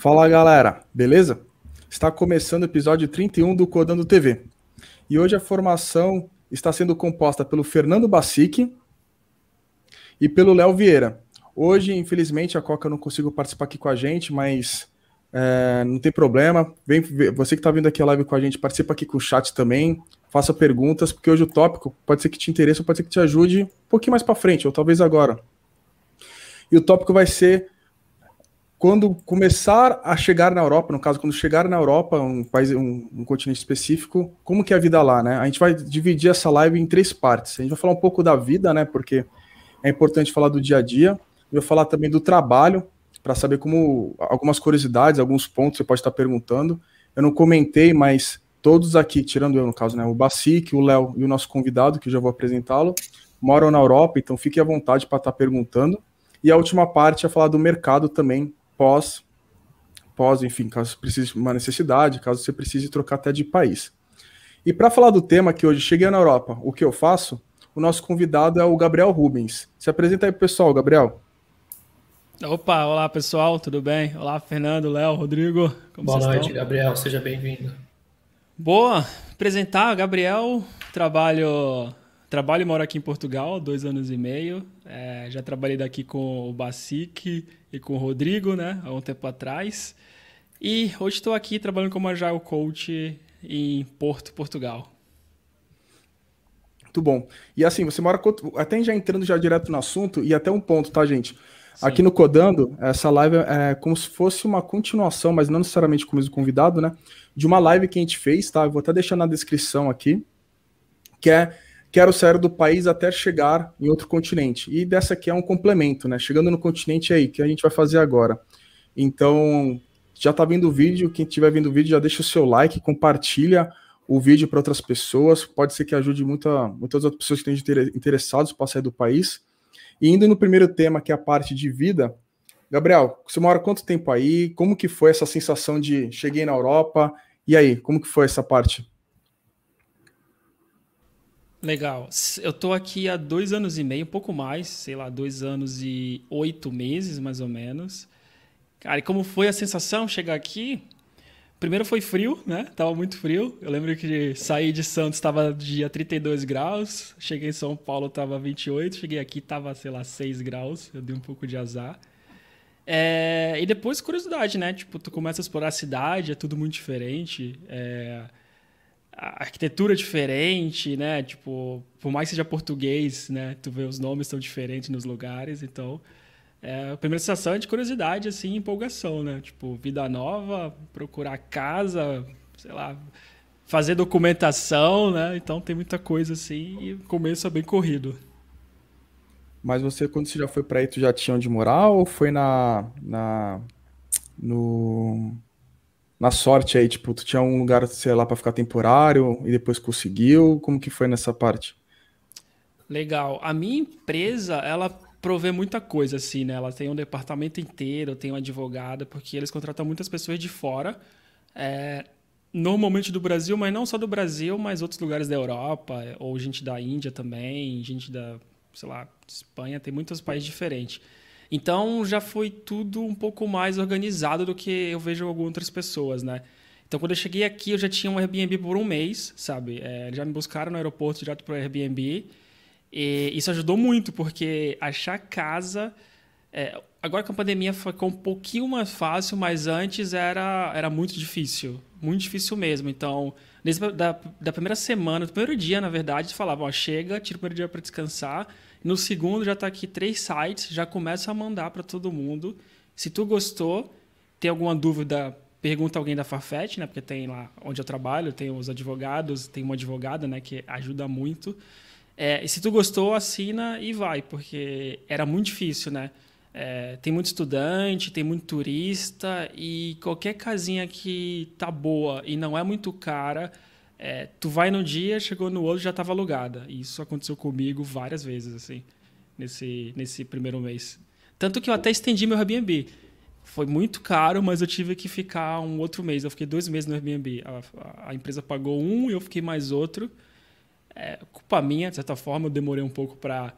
Fala galera, beleza? Está começando o episódio 31 do Codando TV. E hoje a formação está sendo composta pelo Fernando Bacic e pelo Léo Vieira. Hoje, infelizmente, a Coca não consigo participar aqui com a gente, mas é, não tem problema. Vem, você que está vindo aqui a live com a gente, participa aqui com o chat também, faça perguntas, porque hoje o tópico pode ser que te interesse ou pode ser que te ajude um pouquinho mais para frente, ou talvez agora. E o tópico vai ser quando começar a chegar na Europa, no caso, quando chegar na Europa, um país, um, um, continente específico, como que é a vida lá, né? A gente vai dividir essa live em três partes. A gente vai falar um pouco da vida, né? Porque é importante falar do dia a dia. Eu vou falar também do trabalho, para saber como algumas curiosidades, alguns pontos você pode estar perguntando. Eu não comentei, mas todos aqui, tirando eu no caso, né? O Bacic, o Léo e o nosso convidado, que eu já vou apresentá-lo, moram na Europa, então fique à vontade para estar perguntando. E a última parte é falar do mercado também, pós, pós, enfim, caso precise uma necessidade, caso você precise trocar até de país. E para falar do tema que hoje cheguei na Europa, o que eu faço, o nosso convidado é o Gabriel Rubens. Se apresenta aí, pessoal, Gabriel. Opa, olá pessoal, tudo bem? Olá, Fernando, Léo, Rodrigo. Boa noite, estão? Gabriel, seja bem-vindo. Boa, apresentar, Gabriel, trabalho Trabalho e moro aqui em Portugal, dois anos e meio. É, já trabalhei daqui com o Bacic e com o Rodrigo, né, há um tempo atrás. E hoje estou aqui trabalhando como Agile Coach em Porto, Portugal. Muito bom. E assim, você mora até já entrando já direto no assunto e até um ponto, tá, gente? Sim. Aqui no Codando, essa live é como se fosse uma continuação, mas não necessariamente com o mesmo convidado, né? De uma live que a gente fez, tá? Eu vou até deixar na descrição aqui, que é quero sair do país até chegar em outro continente. E dessa aqui é um complemento, né? Chegando no continente aí, que a gente vai fazer agora. Então, já tá vindo o vídeo, quem estiver vendo o vídeo já deixa o seu like, compartilha o vídeo para outras pessoas, pode ser que ajude muita, muitas outras pessoas que estejam interessados para sair do país. E indo no primeiro tema, que é a parte de vida, Gabriel, você mora quanto tempo aí? Como que foi essa sensação de cheguei na Europa? E aí, como que foi essa parte? Legal. Eu tô aqui há dois anos e meio, um pouco mais, sei lá, dois anos e oito meses, mais ou menos. Cara, e como foi a sensação chegar aqui? Primeiro foi frio, né? Tava muito frio. Eu lembro que saí de Santos, estava dia 32 graus. Cheguei em São Paulo, tava 28. Cheguei aqui, tava, sei lá, 6 graus. Eu dei um pouco de azar. É... E depois, curiosidade, né? Tipo, tu começa a explorar a cidade, é tudo muito diferente. É arquitetura diferente, né? Tipo, por mais que seja português, né? Tu vê os nomes são diferentes nos lugares, então é, a primeira sensação é de curiosidade, assim, empolgação, né? Tipo, vida nova, procurar casa, sei lá, fazer documentação, né? Então tem muita coisa assim e o começo é bem corrido. Mas você, quando você já foi para aí, tu já tinha onde morar ou foi na, na no na sorte aí, tipo, tu tinha um lugar, sei lá, para ficar temporário e depois conseguiu? Como que foi nessa parte? Legal. A minha empresa, ela provê muita coisa, assim, né? Ela tem um departamento inteiro, tem uma advogada, porque eles contratam muitas pessoas de fora, é, normalmente do Brasil, mas não só do Brasil, mas outros lugares da Europa, ou gente da Índia também, gente da, sei lá, Espanha, tem muitos países diferentes. Então já foi tudo um pouco mais organizado do que eu vejo algumas outras pessoas, né? Então quando eu cheguei aqui eu já tinha um Airbnb por um mês, sabe? É, já me buscaram no aeroporto direto para o Airbnb. E isso ajudou muito, porque achar casa. É, agora que a pandemia ficou um pouquinho mais fácil, mas antes era, era muito difícil. Muito difícil mesmo. Então, desde da, da primeira semana, do primeiro dia, na verdade, falavam: chega, tira o primeiro dia para descansar no segundo já está aqui três sites, já começa a mandar para todo mundo. Se tu gostou, tem alguma dúvida, pergunta alguém da Farfetch, né? Porque tem lá onde eu trabalho, tem os advogados, tem uma advogada, né? Que ajuda muito. É, e se tu gostou, assina e vai, porque era muito difícil, né? É, tem muito estudante, tem muito turista e qualquer casinha que tá boa e não é muito cara, é, tu vai no dia, chegou no outro já estava alugada. E isso aconteceu comigo várias vezes, assim, nesse, nesse primeiro mês. Tanto que eu até estendi meu Airbnb. Foi muito caro, mas eu tive que ficar um outro mês. Eu fiquei dois meses no Airbnb. A, a, a empresa pagou um e eu fiquei mais outro. É, culpa minha, de certa forma, eu demorei um pouco para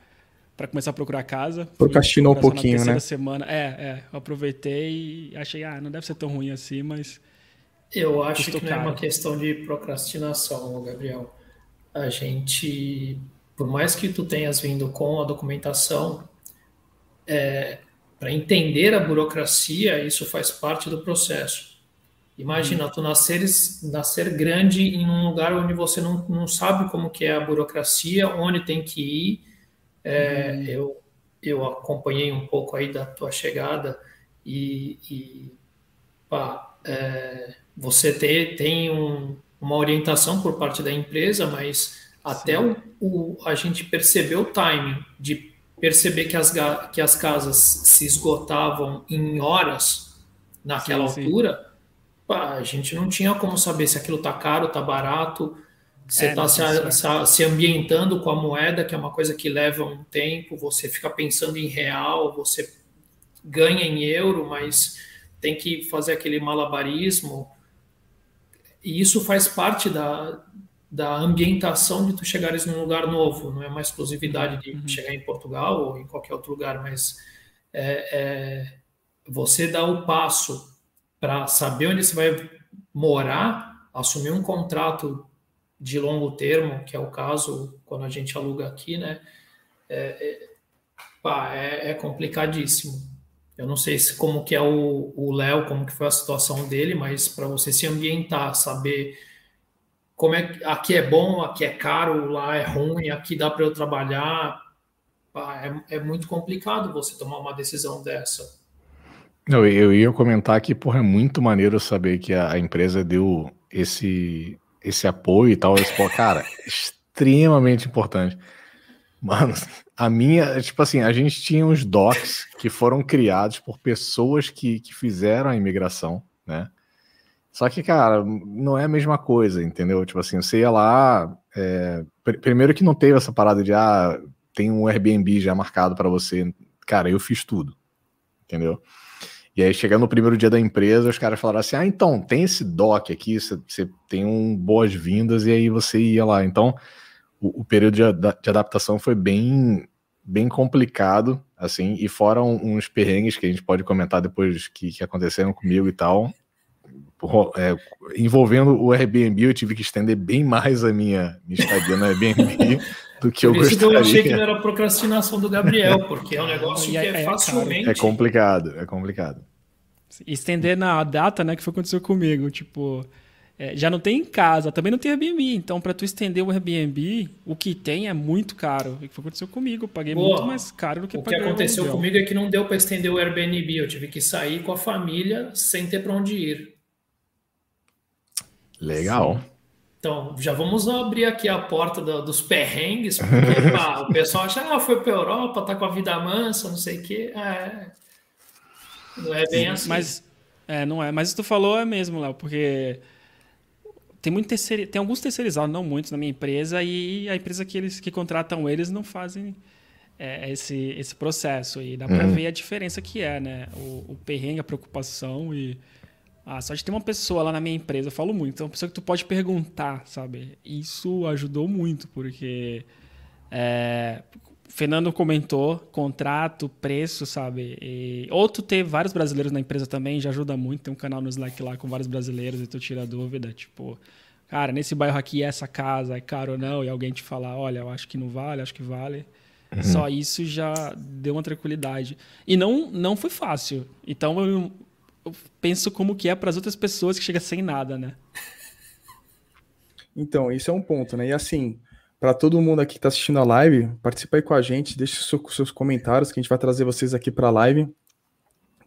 para começar a procurar casa. Procrastinou um pouquinho, né? semana. É, é. Eu aproveitei e achei, ah, não deve ser tão ruim assim, mas. Eu acho que não é uma questão de procrastinação, Gabriel. A gente, por mais que tu tenhas vindo com a documentação, é, para entender a burocracia, isso faz parte do processo. Imagina, tu nasceres, nascer grande em um lugar onde você não, não sabe como que é a burocracia, onde tem que ir. É, hum. eu, eu acompanhei um pouco aí da tua chegada e, e pá, é, você ter, tem um, uma orientação por parte da empresa, mas até o, o, a gente perceber o timing de perceber que as, que as casas se esgotavam em horas naquela sim, altura, sim pá, a gente não tinha como saber se aquilo tá caro, tá barato, você está é, se, se, ambientando com a moeda, que é uma coisa que leva um tempo, você fica pensando em real, você ganha em euro, mas tem que fazer aquele malabarismo. E isso faz parte da, da ambientação de tu chegares num lugar novo, não é uma exclusividade de uhum. chegar em Portugal ou em qualquer outro lugar, mas é, é, você dá o passo para saber onde você vai morar, assumir um contrato de longo termo, que é o caso quando a gente aluga aqui, né? É, é, pá, é, é complicadíssimo. Eu não sei se como que é o Léo, como que foi a situação dele, mas para você se ambientar, saber como é aqui é bom, aqui é caro, lá é ruim, aqui dá para eu trabalhar, é, é muito complicado você tomar uma decisão dessa. Eu, eu ia comentar que, porra, é muito maneiro saber que a, a empresa deu esse, esse apoio e tal. Esse, pô, cara, extremamente importante. Mano, a minha, tipo assim, a gente tinha uns docs que foram criados por pessoas que, que fizeram a imigração, né? Só que, cara, não é a mesma coisa, entendeu? Tipo assim, você ia lá. É, pr primeiro que não teve essa parada de, ah, tem um Airbnb já marcado para você. Cara, eu fiz tudo, entendeu? E aí, chegando no primeiro dia da empresa, os caras falaram assim: ah, então, tem esse doc aqui, você tem um boas-vindas, e aí você ia lá. Então, o, o período de, de, adaptação foi bem, bem complicado, assim, e fora uns perrengues que a gente pode comentar depois que, que aconteceram comigo e tal. É, envolvendo o Airbnb, eu tive que estender bem mais a minha, minha estadia no Airbnb do que Por eu isso gostaria. eu achei que não era procrastinação do Gabriel, porque é um negócio que é, é facilmente... É complicado, é complicado. Estender na data, né, que foi o que aconteceu comigo, tipo... É, já não tem em casa, também não tem Airbnb. Então, para tu estender o Airbnb, o que tem é muito caro. O que aconteceu comigo, eu paguei Boa. muito mais caro do que O que aconteceu comigo é que não deu para estender o Airbnb. Eu tive que sair com a família sem ter para onde ir. Legal. Sim. Então, já vamos abrir aqui a porta do, dos perrengues, porque pá, o pessoal acha, ah, foi para a Europa, tá com a vida mansa, não sei o quê. É, não é bem assim. Mas, é, não é. Mas tu falou é mesmo, Léo, porque tem, muito terceir, tem alguns terceirizados, não muitos, na minha empresa, e a empresa que eles que contratam eles não fazem é, esse, esse processo. E dá para uhum. ver a diferença que é, né? O, o perrengue, a preocupação e ah, só de ter uma pessoa lá na minha empresa, eu falo muito, é uma pessoa que tu pode perguntar, sabe? Isso ajudou muito, porque é, Fernando comentou, contrato, preço, sabe? E, ou tu ter vários brasileiros na empresa também já ajuda muito. Tem um canal no Slack lá com vários brasileiros e tu tira dúvida, tipo, cara, nesse bairro aqui essa casa é caro ou não? E alguém te falar, olha, eu acho que não vale, acho que vale. Uhum. Só isso já deu uma tranquilidade. E não, não foi fácil. Então eu, eu penso como que é para as outras pessoas que chega sem nada, né? Então, isso é um ponto, né? E assim, para todo mundo aqui que está assistindo a live, participa aí com a gente, deixe seus, seus comentários que a gente vai trazer vocês aqui para a live,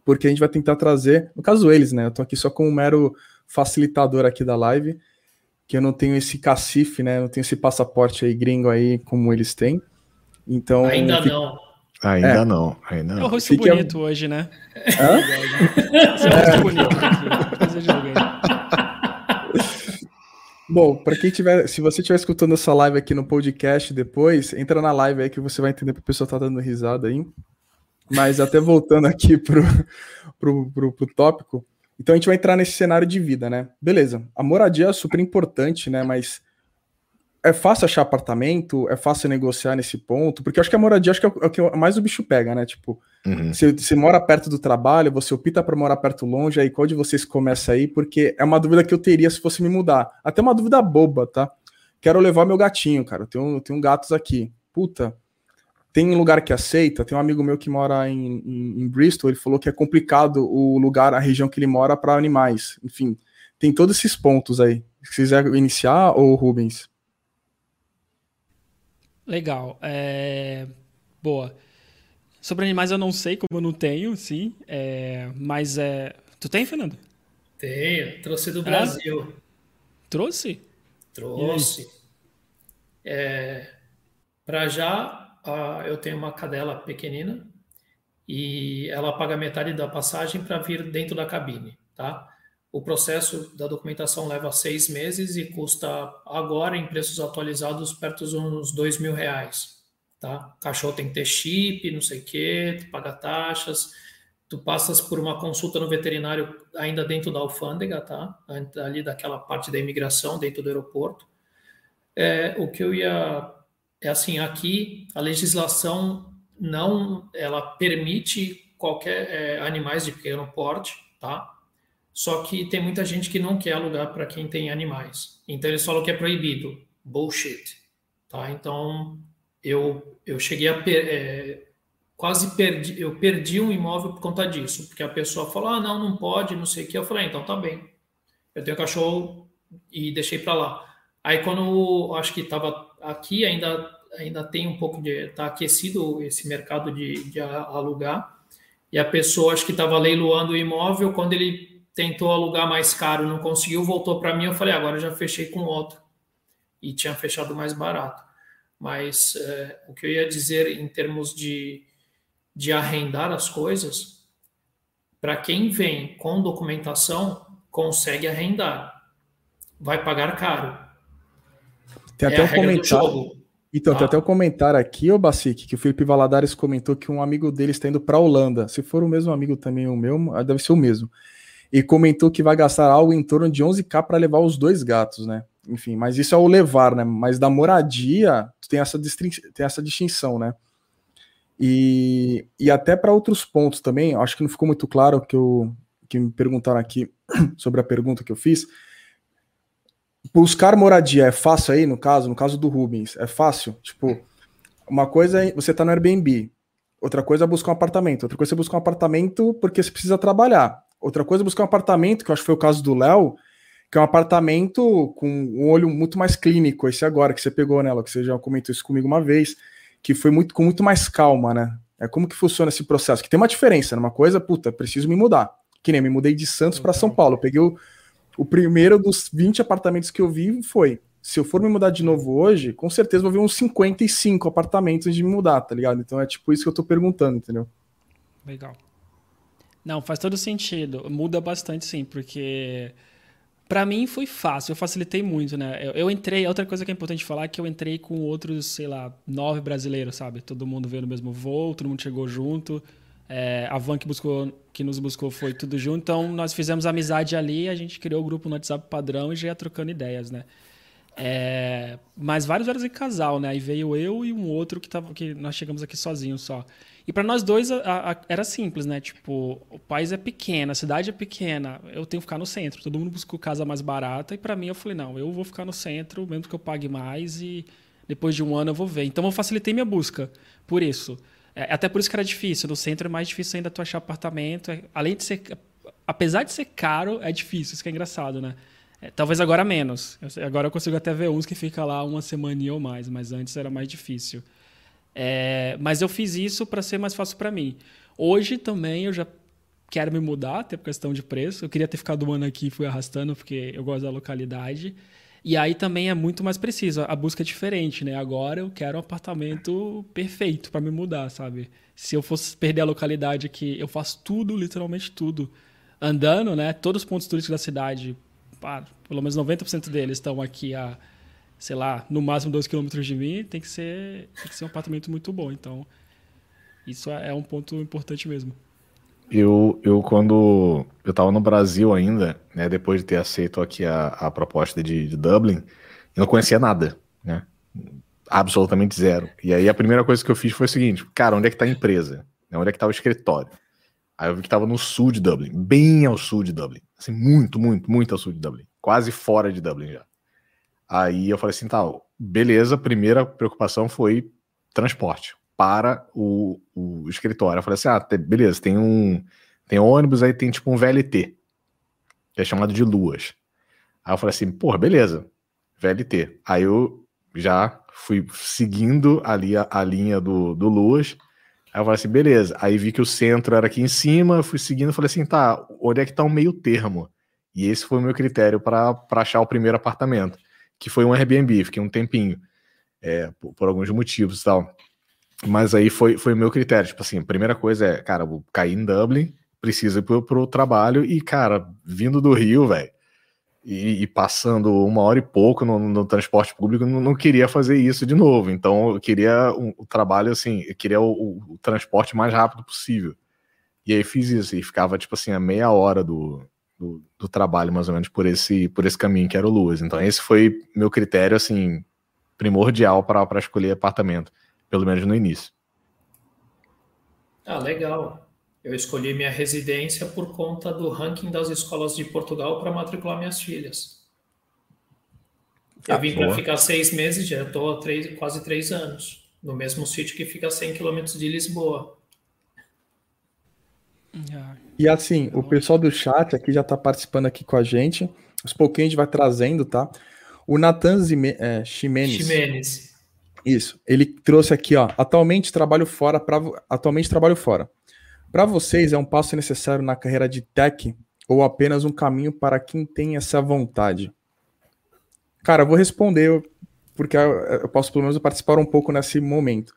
porque a gente vai tentar trazer, no caso eles, né? Eu estou aqui só como um mero facilitador aqui da live, que eu não tenho esse cacife, né? Eu não tenho esse passaporte aí gringo aí como eles têm. Então, ainda não. Ainda é. não, ainda não. É o rosto Fique bonito a... hoje, né? Hã? É rosto bonito Bom, para quem tiver, se você estiver escutando essa live aqui no podcast depois, entra na live aí que você vai entender porque o pessoal tá dando risada aí. Mas até voltando aqui pro, pro, pro, pro tópico, então a gente vai entrar nesse cenário de vida, né? Beleza, a moradia é super importante, né? Mas é fácil achar apartamento, é fácil negociar nesse ponto, porque acho que a moradia acho que é é o que mais o bicho pega, né? Tipo, uhum. você, você mora perto do trabalho, você opta para morar perto longe, aí qual de vocês começa aí? Porque é uma dúvida que eu teria se fosse me mudar. Até uma dúvida boba, tá? Quero levar meu gatinho, cara. Eu tenho, eu tenho gatos aqui. Puta, tem um lugar que aceita. Tem um amigo meu que mora em, em, em Bristol, ele falou que é complicado o lugar, a região que ele mora para animais. Enfim, tem todos esses pontos aí. Se quiser iniciar, ou Rubens? Legal. É... Boa. Sobre animais eu não sei, como eu não tenho, sim. É... Mas é. Tu tem, Fernando? Tenho, trouxe do Brasil. Trouxe? Trouxe. É... Para já, eu tenho uma cadela pequenina e ela paga metade da passagem para vir dentro da cabine, tá? O processo da documentação leva seis meses e custa agora, em preços atualizados, perto de uns dois mil reais. Tá? Cachorro tem que ter chip, não sei o quê, tu paga taxas, tu passas por uma consulta no veterinário ainda dentro da alfândega, tá? Ali daquela parte da imigração, dentro do aeroporto. É, o que eu ia é assim, aqui a legislação não, ela permite qualquer é, animais de pequeno porte, tá? Só que tem muita gente que não quer alugar para quem tem animais. Então eles falam que é proibido. Bullshit. Tá? Então eu, eu cheguei a. Per, é, quase perdi. Eu perdi um imóvel por conta disso. Porque a pessoa falou: ah, não, não pode, não sei o que. Eu falei: ah, então tá bem. Eu tenho cachorro e deixei para lá. Aí quando acho que estava aqui, ainda, ainda tem um pouco de. Está aquecido esse mercado de, de alugar. E a pessoa acho que estava leiloando o imóvel. Quando ele tentou alugar mais caro, não conseguiu, voltou para mim. Eu falei, agora eu já fechei com outro. E tinha fechado mais barato. Mas é, o que eu ia dizer em termos de, de arrendar as coisas, para quem vem com documentação, consegue arrendar. Vai pagar caro. Tem até é um comentário. Então, ah. tem até um comentário aqui, ô Bacique, que o Felipe Valadares comentou que um amigo dele está indo para a Holanda. Se for o mesmo amigo também, o meu, deve ser o mesmo e comentou que vai gastar algo em torno de 11k para levar os dois gatos, né? Enfim, mas isso é o levar, né? Mas da moradia, tem essa, tem essa distinção, né? E, e até para outros pontos também, acho que não ficou muito claro que, eu, que me perguntaram aqui sobre a pergunta que eu fiz. Buscar moradia é fácil aí, no caso, no caso do Rubens, é fácil? Tipo, uma coisa é você tá no Airbnb, outra coisa é buscar um apartamento, outra coisa é buscar um apartamento porque você precisa trabalhar. Outra coisa é buscar um apartamento, que eu acho que foi o caso do Léo, que é um apartamento com um olho muito mais clínico, esse agora que você pegou, né, Léo, que você já comentou isso comigo uma vez, que foi muito com muito mais calma, né? É como que funciona esse processo? Que tem uma diferença, né? Uma coisa, puta, preciso me mudar. Que nem me mudei de Santos para São Paulo. Eu peguei o, o primeiro dos 20 apartamentos que eu vi foi. Se eu for me mudar de novo hoje, com certeza vou ver uns 55 apartamentos de me mudar, tá ligado? Então é tipo isso que eu tô perguntando, entendeu? Legal. Não, faz todo sentido. Muda bastante, sim, porque para mim foi fácil, eu facilitei muito, né? Eu, eu, entrei, outra coisa que é importante falar é que eu entrei com outros, sei lá, nove brasileiros, sabe? Todo mundo veio no mesmo voo, todo mundo chegou junto. É, a van que, buscou, que nos buscou foi tudo junto, então nós fizemos amizade ali, a gente criou o grupo no WhatsApp padrão e já ia trocando ideias, né? É, mas vários eram em casal, né? Aí veio eu e um outro que, tava, que nós chegamos aqui sozinhos só. E para nós dois a, a, era simples, né? Tipo, o país é pequeno, a cidade é pequena, eu tenho que ficar no centro. Todo mundo buscou casa mais barata e para mim eu falei, não, eu vou ficar no centro, mesmo que eu pague mais e depois de um ano eu vou ver. Então eu facilitei minha busca por isso. É, até por isso que era difícil. No centro é mais difícil ainda tu achar apartamento. É, além de ser. Apesar de ser caro, é difícil. Isso que é engraçado, né? É, talvez agora menos. Eu, agora eu consigo até ver uns que fica lá uma semana ou mais, mas antes era mais difícil. É, mas eu fiz isso para ser mais fácil para mim. Hoje também eu já quero me mudar, até por questão de preço. Eu queria ter ficado um ano aqui e fui arrastando, porque eu gosto da localidade. E aí também é muito mais preciso, a busca é diferente, né? Agora eu quero um apartamento perfeito para me mudar, sabe? Se eu fosse perder a localidade aqui, eu faço tudo, literalmente tudo, andando, né? Todos os pontos turísticos da cidade, pá, pelo menos 90% deles estão aqui a sei lá, no máximo 2 km de mim, tem que ser, tem que ser um apartamento muito bom. Então, isso é um ponto importante mesmo. Eu, eu quando eu estava no Brasil ainda, né, depois de ter aceito aqui a, a proposta de, de Dublin, eu não conhecia nada. né? Absolutamente zero. E aí a primeira coisa que eu fiz foi o seguinte, cara, onde é que tá a empresa? Onde é que tá o escritório? Aí eu vi que tava no sul de Dublin, bem ao sul de Dublin. Assim, muito, muito, muito ao sul de Dublin. Quase fora de Dublin já. Aí eu falei assim, tá, beleza, primeira preocupação foi transporte para o, o escritório. Eu falei assim, ah, beleza, tem um tem ônibus, aí tem tipo um VLT, que é chamado de Luas. Aí eu falei assim, porra, beleza, VLT. Aí eu já fui seguindo ali a, a linha do, do Luas, Aí eu falei assim, beleza. Aí vi que o centro era aqui em cima, fui seguindo, falei assim, tá, onde é que tá o meio termo? E esse foi o meu critério para achar o primeiro apartamento, que foi um Airbnb, fiquei um tempinho, é, por, por, alguns motivos e tal. Mas aí foi, foi o meu critério, tipo assim, a primeira coisa é, cara, vou cair em Dublin, preciso ir pro, pro trabalho, e, cara, vindo do Rio, velho, e, e, passando uma hora e pouco no, no transporte público, não, não, queria fazer isso de novo. Então, eu queria o um, um trabalho assim, eu queria o, o, o, transporte mais rápido possível. E aí fiz isso, e ficava tipo assim, a meia hora do, do, do, trabalho, mais ou menos, por esse, por esse caminho que era o Luas. Então, esse foi meu critério, assim, primordial para escolher apartamento, pelo menos no início. Ah, legal. Eu escolhi minha residência por conta do ranking das escolas de Portugal para matricular minhas filhas. Eu ah, vim para ficar seis meses, já estou há três, quase três anos, no mesmo sítio que fica a 100 quilômetros de Lisboa. E assim, o pessoal do chat aqui já está participando aqui com a gente. Aos pouquinhos a gente vai trazendo, tá? O Natan é, Ximenes. Isso. Ele trouxe aqui, ó. Atualmente trabalho fora. Pra, atualmente trabalho fora. Para vocês, é um passo necessário na carreira de tech ou apenas um caminho para quem tem essa vontade? Cara, eu vou responder porque eu posso pelo menos participar um pouco nesse momento.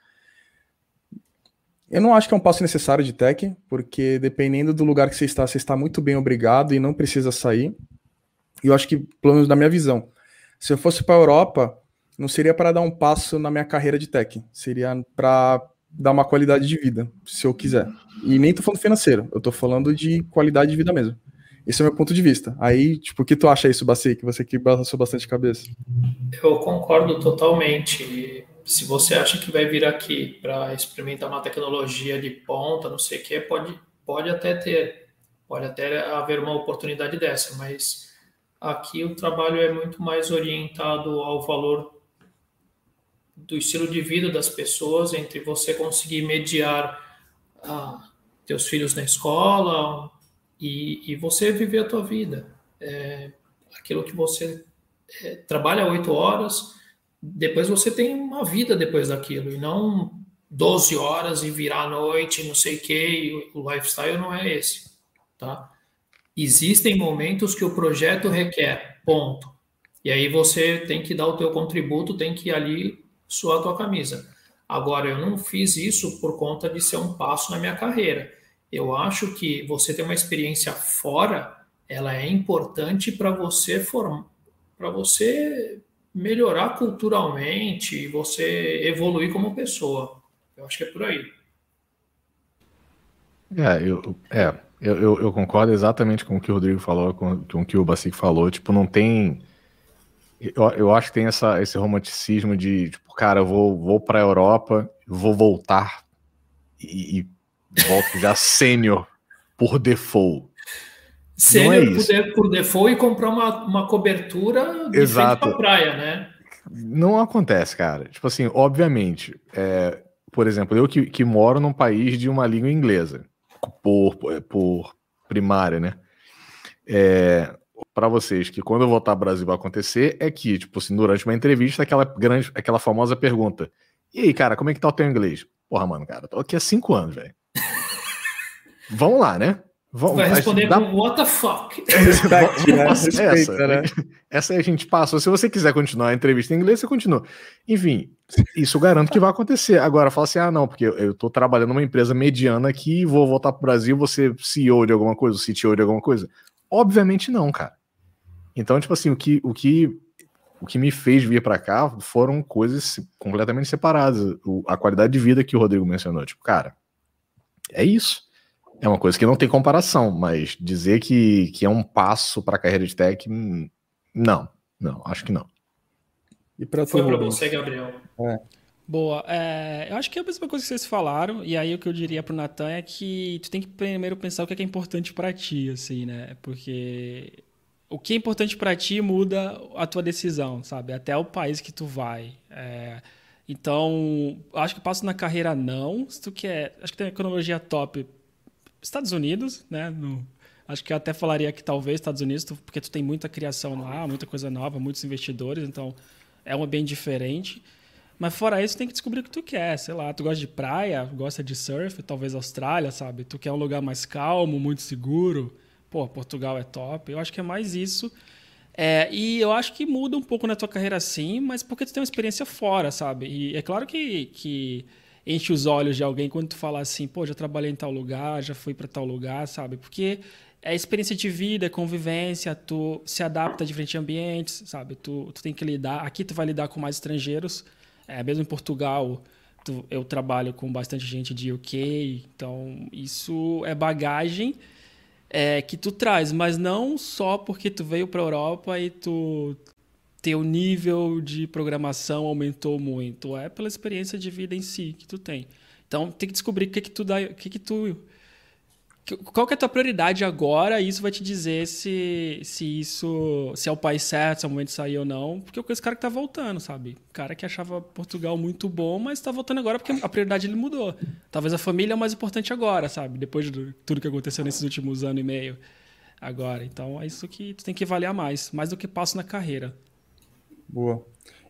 Eu não acho que é um passo necessário de tech, porque dependendo do lugar que você está, você está muito bem obrigado e não precisa sair. E eu acho que, pelo menos na minha visão, se eu fosse para a Europa, não seria para dar um passo na minha carreira de tech, seria para dar uma qualidade de vida, se eu quiser. E nem tô falando financeiro, eu tô falando de qualidade de vida mesmo. Esse é o meu ponto de vista. Aí, tipo, o que tu acha isso, Baci? Que você que balançou bastante cabeça. Eu concordo totalmente. Se você acha que vai vir aqui para experimentar uma tecnologia de ponta, não sei o que, pode, pode até ter. Pode até haver uma oportunidade dessa, mas aqui o trabalho é muito mais orientado ao valor do estilo de vida das pessoas, entre você conseguir mediar ah, teus filhos na escola e, e, você viver a tua vida. É, aquilo que você é, trabalha oito horas, depois você tem uma vida depois daquilo, e não 12 horas e virar à noite, não sei o que, o lifestyle não é esse, tá? Existem momentos que o projeto requer, ponto. E aí você tem que dar o teu contributo, tem que ir ali suar a tua camisa. Agora, eu não fiz isso por conta de ser um passo na minha carreira. Eu acho que você ter uma experiência fora, ela é importante para você formar, para você melhorar culturalmente e você evoluir como pessoa. Eu acho que é por aí. É, eu, é, eu, eu, eu concordo exatamente com o que o Rodrigo falou, com, com o que o Basic falou. Tipo, não tem eu, eu acho que tem essa, esse romanticismo de, tipo, cara, eu vou, vou para a Europa, vou voltar e, e volto já sênior por default. Sênior é por, por default e comprar uma, uma cobertura de Exato. frente praia, né? Não acontece, cara. Tipo assim, obviamente, é, por exemplo, eu que, que moro num país de uma língua inglesa, por, por primária, né? É, para vocês que quando eu voltar ao Brasil vai acontecer é que, tipo assim, durante uma entrevista, aquela grande, aquela famosa pergunta: E aí, cara, como é que tá o teu inglês? Porra, mano, cara, tô aqui há cinco anos, velho. Vamos lá, né? Vamos, Vai responder dá... com what the fuck? Respect, né? essa, né? essa aí a gente passa. Se você quiser continuar a entrevista em inglês, você continua. Enfim, isso garanto que vai acontecer. Agora, fala assim: ah, não, porque eu, eu tô trabalhando numa empresa mediana aqui, vou voltar pro Brasil, você CEO de alguma coisa, CTO de alguma coisa. Obviamente não, cara. Então, tipo assim, o que, o que, o que me fez vir para cá foram coisas completamente separadas. O, a qualidade de vida que o Rodrigo mencionou. Tipo, cara, é isso. É uma coisa que não tem comparação, mas dizer que, que é um passo para a carreira de tech, hum, não, não, acho que não. E para Foi para você, Gabriel. É. Boa. É, eu acho que é a mesma coisa que vocês falaram, e aí o que eu diria pro Natan é que tu tem que primeiro pensar o que é, que é importante para ti, assim, né? Porque o que é importante para ti muda a tua decisão, sabe? Até o país que tu vai. É, então, acho que passo na carreira não. Se tu quer, acho que tem tecnologia top. Estados Unidos, né? No, acho que eu até falaria que talvez Estados Unidos, porque tu tem muita criação lá, muita coisa nova, muitos investidores, então é um bem diferente. Mas fora isso, tem que descobrir o que tu quer. Sei lá, tu gosta de praia, gosta de surf, talvez Austrália, sabe? Tu quer um lugar mais calmo, muito seguro. Pô, Portugal é top. Eu acho que é mais isso. É, e eu acho que muda um pouco na tua carreira sim, mas porque tu tem uma experiência fora, sabe? E é claro que, que enche os olhos de alguém quando tu fala assim, pô, já trabalhei em tal lugar, já fui para tal lugar, sabe? Porque é experiência de vida, é convivência, tu se adapta a diferentes ambientes, sabe? Tu, tu tem que lidar, aqui tu vai lidar com mais estrangeiros, é, mesmo em Portugal, tu, eu trabalho com bastante gente de UK, então isso é bagagem é, que tu traz, mas não só porque tu veio para Europa e tu teu nível de programação aumentou muito, é pela experiência de vida em si que tu tem. Então tem que descobrir o que que tu dá, o que que tu qual que é a tua prioridade agora? Isso vai te dizer se, se isso se é o país certo, se é o momento de sair ou não. Porque esse cara que tá voltando, sabe? Cara que achava Portugal muito bom, mas tá voltando agora porque a prioridade ele mudou. Talvez a família é o mais importante agora, sabe? Depois de tudo que aconteceu nesses últimos anos e meio agora. Então é isso que tu tem que avaliar mais, mais do que passo na carreira. Boa.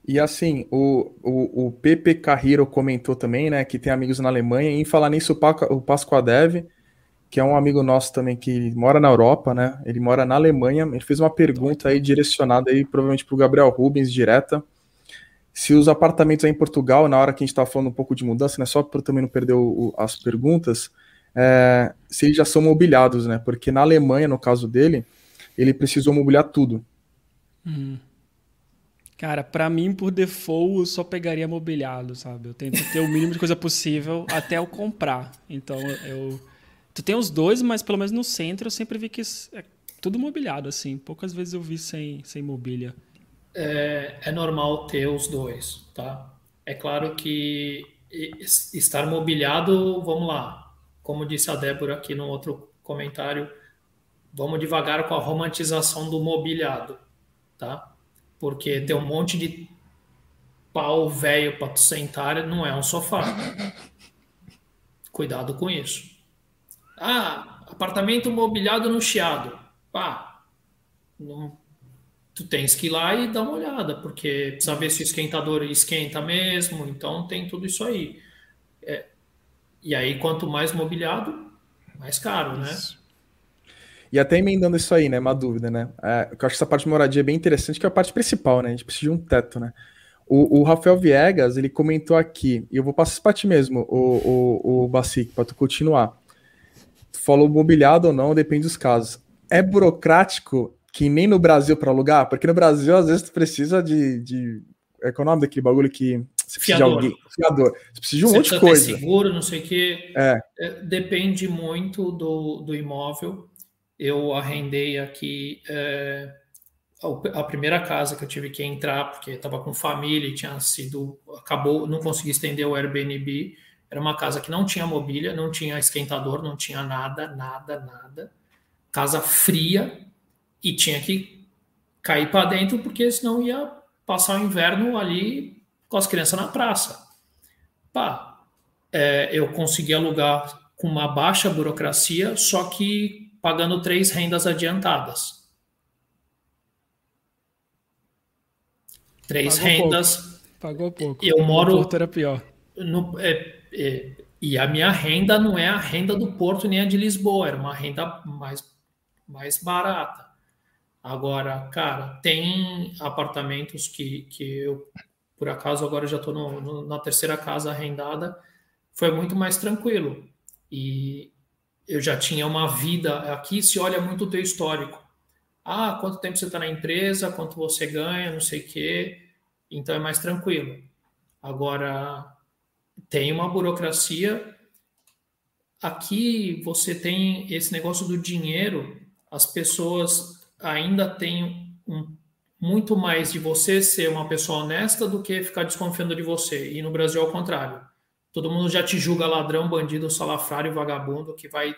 E assim, o, o, o Pepe Carreiro comentou também, né, que tem amigos na Alemanha. E em falar nisso, o Pascoa Dev que é um amigo nosso também que mora na Europa, né? Ele mora na Alemanha. Ele fez uma pergunta aí direcionada aí provavelmente para o Gabriel Rubens direta. Se os apartamentos aí em Portugal, na hora que a gente estava falando um pouco de mudança, né? Só para também não perder o, as perguntas, é, se eles já são mobiliados, né? Porque na Alemanha, no caso dele, ele precisou mobiliar tudo. Hum. Cara, para mim, por default, eu só pegaria mobiliado, sabe? Eu tento ter o mínimo de coisa possível até eu comprar. Então, eu Tu tem os dois, mas pelo menos no centro eu sempre vi que é tudo mobiliado, assim. Poucas vezes eu vi sem, sem mobília. É, é normal ter os dois, tá? É claro que estar mobiliado, vamos lá. Como disse a Débora aqui no outro comentário, vamos devagar com a romantização do mobiliado, tá? Porque ter um monte de pau velho para tu sentar não é um sofá. Cuidado com isso. Ah, apartamento mobiliado no Chiado. Pá, não, tu tens que ir lá e dar uma olhada, porque precisa ver se o esquentador esquenta mesmo, então tem tudo isso aí. É, e aí, quanto mais mobiliado, mais caro, né? isso. né? E até emendando isso aí, né? Uma dúvida, né? É, eu acho que essa parte de moradia é bem interessante, que é a parte principal, né? A gente precisa de um teto, né? O, o Rafael Viegas, ele comentou aqui, e eu vou passar isso para ti mesmo, o, o, o Basic, para tu continuar falou mobiliado ou não, depende dos casos. É burocrático que nem no Brasil para alugar? Porque no Brasil, às vezes, tu precisa de. de é qual é o nome daquele bagulho que. Você precisa fiador. de alguém. Fiador. Você precisa de um monte de coisa. seguro, não sei o quê. É. é. Depende muito do, do imóvel. Eu arrendei aqui. É, a primeira casa que eu tive que entrar, porque estava com família e tinha sido. Acabou, não consegui estender o Airbnb era uma casa que não tinha mobília, não tinha esquentador, não tinha nada, nada, nada. Casa fria e tinha que cair para dentro porque senão ia passar o inverno ali com as crianças na praça. Pá, é, eu consegui alugar com uma baixa burocracia, só que pagando três rendas adiantadas. Três Pagou rendas. Pouco. Pagou pouco. Eu moro. O era pior. No, é, e, e a minha renda não é a renda do Porto nem a de Lisboa, era uma renda mais, mais barata. Agora, cara, tem apartamentos que, que eu, por acaso, agora já estou na terceira casa arrendada, foi muito mais tranquilo. E eu já tinha uma vida. Aqui se olha muito o teu histórico. Ah, quanto tempo você está na empresa, quanto você ganha, não sei o quê. Então é mais tranquilo. Agora, tem uma burocracia. Aqui você tem esse negócio do dinheiro, as pessoas ainda têm um, muito mais de você ser uma pessoa honesta do que ficar desconfiando de você. E no Brasil, ao contrário. Todo mundo já te julga ladrão, bandido, salafrário, vagabundo, que vai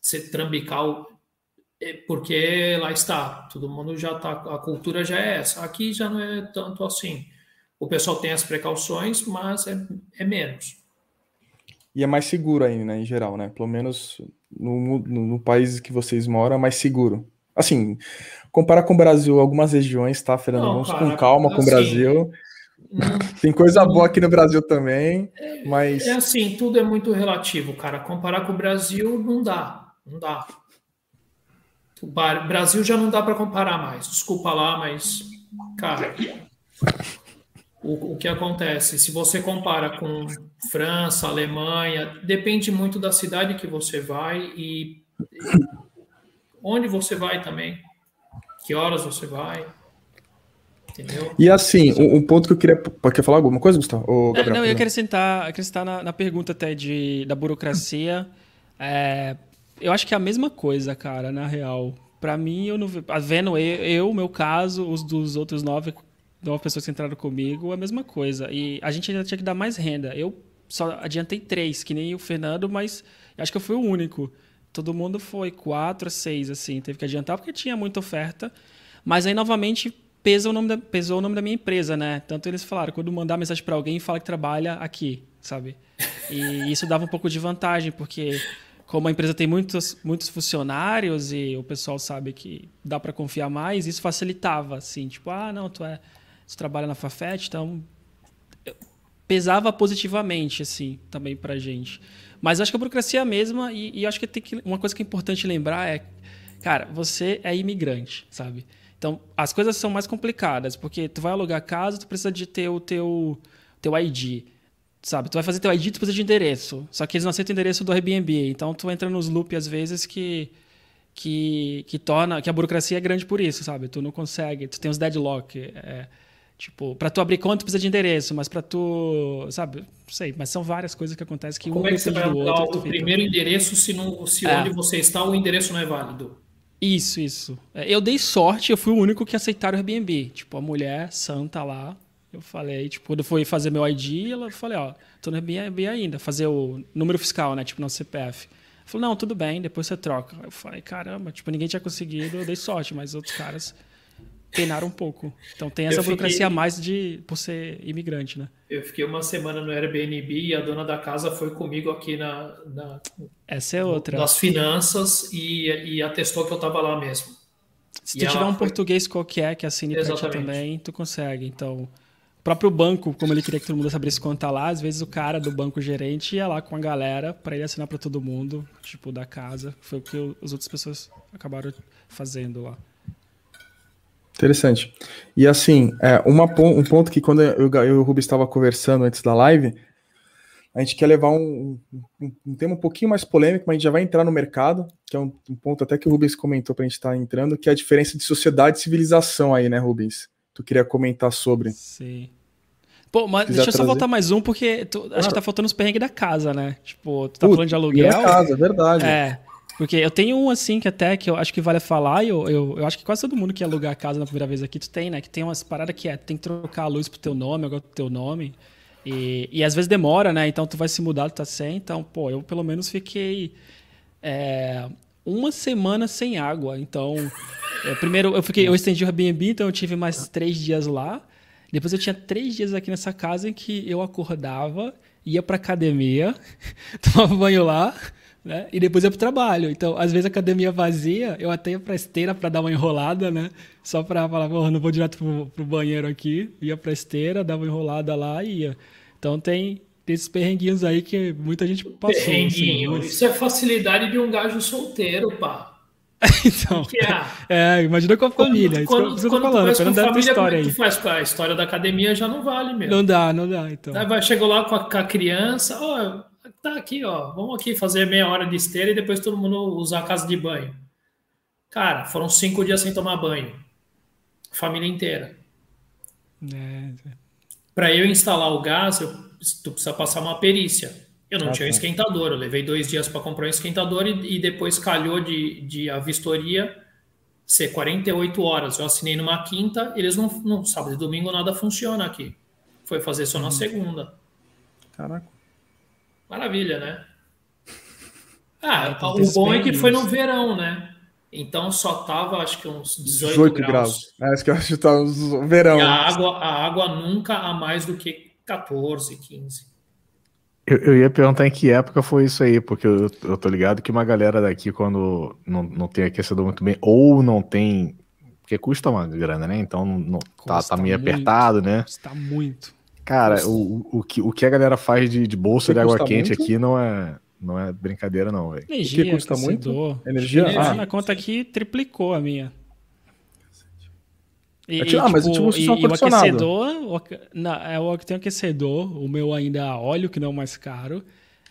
ser trambical, é, porque lá está. Todo mundo já tá, a cultura já é essa. Aqui já não é tanto assim. O pessoal tem as precauções, mas é, é menos. E é mais seguro ainda, né, em geral, né? Pelo menos no, no, no país que vocês moram, é mais seguro. Assim, comparar com o Brasil, algumas regiões, tá, Fernando? Não, Vamos cara, com calma assim, com o assim, Brasil. Não, Tem coisa boa aqui no Brasil também, mas. É assim, tudo é muito relativo, cara. Comparar com o Brasil não dá. Não dá. O Brasil já não dá para comparar mais. Desculpa lá, mas, cara, o, o que acontece? Se você compara com França, Alemanha, depende muito da cidade que você vai e onde você vai também, que horas você vai. Entendeu? E assim, um, um ponto que eu queria. Quer falar alguma coisa, Gustavo? Ou, Gabriel, não, eu ia acrescentar, acrescentar na, na, pergunta até de, da burocracia. É, eu acho que é a mesma coisa, cara, na real. Para mim, eu não vendo eu, eu, meu caso, os dos outros nove, nove pessoas que entraram comigo, a mesma coisa. E a gente ainda tinha que dar mais renda. Eu só adiantei três, que nem o Fernando, mas acho que eu fui o único. Todo mundo foi quatro, seis, assim, teve que adiantar porque tinha muita oferta. Mas aí, novamente, pesa o nome da, pesou o nome da minha empresa, né? Tanto eles falaram, quando mandar mensagem para alguém, fala que trabalha aqui, sabe? E isso dava um pouco de vantagem, porque como a empresa tem muitos, muitos funcionários e o pessoal sabe que dá para confiar mais, isso facilitava, assim, tipo, ah, não, tu é, tu trabalha na Fafet, então pesava positivamente, assim, também pra gente. Mas acho que a burocracia é a mesma e, e acho que, tem que uma coisa que é importante lembrar é, cara, você é imigrante, sabe? Então, as coisas são mais complicadas, porque tu vai alugar casa, tu precisa de ter o teu, teu ID, sabe? Tu vai fazer teu ID, tu precisa de endereço. Só que eles não aceitam o endereço do Airbnb. Então, tu entra nos loop, às vezes, que, que, que torna... Que a burocracia é grande por isso, sabe? Tu não consegue, tu tem os deadlock. É, Tipo, para tu abrir conta, tu precisa de endereço, mas para tu, sabe, não sei, mas são várias coisas que acontecem que Como um é que você vai dar o primeiro endereço se, não, se é. onde você está o endereço não é válido? Isso, isso. É, eu dei sorte, eu fui o único que aceitaram o Airbnb. Tipo, a mulher santa lá, eu falei, tipo, quando fui fazer meu ID, ela falei, ó, tô no Airbnb ainda, fazer o número fiscal, né, tipo, no CPF. Falou, não, tudo bem, depois você troca. Eu falei, caramba, tipo, ninguém tinha conseguido, eu dei sorte, mas outros caras penaram um pouco. Então tem essa burocracia a mais de por ser imigrante, né? Eu fiquei uma semana no Airbnb e a dona da casa foi comigo aqui na, na essa é outra das finanças e, e atestou que eu estava lá mesmo. Se tu tiver um foi... português qualquer que assine para ti também, tu consegue. Então, o próprio banco, como ele queria que todo mundo abrisse conta lá, às vezes o cara do banco gerente ia lá com a galera para ele assinar para todo mundo, tipo da casa. Foi o que as outras pessoas acabaram fazendo lá. Interessante. E assim, é, uma, um ponto que quando eu, eu e o Rubens estava conversando antes da live, a gente quer levar um, um, um, tema um pouquinho mais polêmico, mas a gente já vai entrar no mercado, que é um, um ponto até que o Rubens comentou para a gente estar tá entrando, que é a diferença de sociedade e civilização aí, né, Rubens? Tu queria comentar sobre. Sim. Pô, mas deixa eu só voltar mais um, porque tu, acho que tá faltando os perrengues da casa, né? Tipo, tu tá Puta, falando de aluguel. Da casa, verdade. É. Porque eu tenho um assim que até que eu acho que vale falar, e eu, eu, eu acho que quase todo mundo que alugar a casa na primeira vez aqui, tu tem, né? Que tem umas paradas que é, tem que trocar a luz pro teu nome, agora pro teu nome. E, e às vezes demora, né? Então tu vai se mudar, tu tá sem. Então, pô, eu pelo menos fiquei é, uma semana sem água. Então, é, primeiro eu fiquei, eu estendi o Airbnb, então eu tive mais três dias lá. Depois eu tinha três dias aqui nessa casa em que eu acordava, ia pra academia, tomava banho lá né? E depois ia pro trabalho. Então, às vezes a academia vazia, eu até ia pra esteira para dar uma enrolada, né? Só para falar, oh, não vou direto pro, pro banheiro aqui. Ia pra esteira, dava uma enrolada lá e ia. Então tem, tem esses perrenguinhos aí que muita gente passou. Assim, Perrenguinho, assim, isso é facilidade de um gajo solteiro, pá. então, é? é, imagina com a família. Quando, isso que, quando, quando tu falando, com família, história aí. tu faz a história da academia já não vale mesmo. Não dá, não dá, então. Aí vai, chegou lá com a, com a criança, ó, oh, tá aqui, ó, vamos aqui fazer meia hora de esteira e depois todo mundo usar a casa de banho. Cara, foram cinco dias sem tomar banho. Família inteira. É. Para eu instalar o gás, eu, tu precisa passar uma perícia. Eu não ah, tinha um esquentador, eu levei dois dias para comprar um esquentador e, e, depois calhou de, de a vistoria ser 48 horas. Eu assinei numa quinta, eles não, não sábado e domingo nada funciona aqui. Foi fazer só na uhum. segunda. Caraca. Maravilha, né? Ah, o bom é que foi no verão, né? Então só tava, acho que uns 18, 18 graus. graus. É, acho que eu acho que tá uns verão. E a água, a água nunca a mais do que 14, 15. Eu, eu, ia perguntar em que época foi isso aí, porque eu, eu tô ligado que uma galera daqui, quando não, não tem aquecedor muito bem, ou não tem. Porque custa uma grana, né? Então não, tá, tá meio muito, apertado, né? Custa muito. Cara, o, o, que, o que a galera faz de, de bolsa de água quente muito? aqui não é, não é brincadeira, não, velho. Energia, o que custa muito? Energia? Energia ah. na conta aqui triplicou a minha. E, é, ah, mas tipo, tipo e, e o aquecedor, o, não, é o que tem aquecedor, o meu ainda é óleo, que não é mais caro.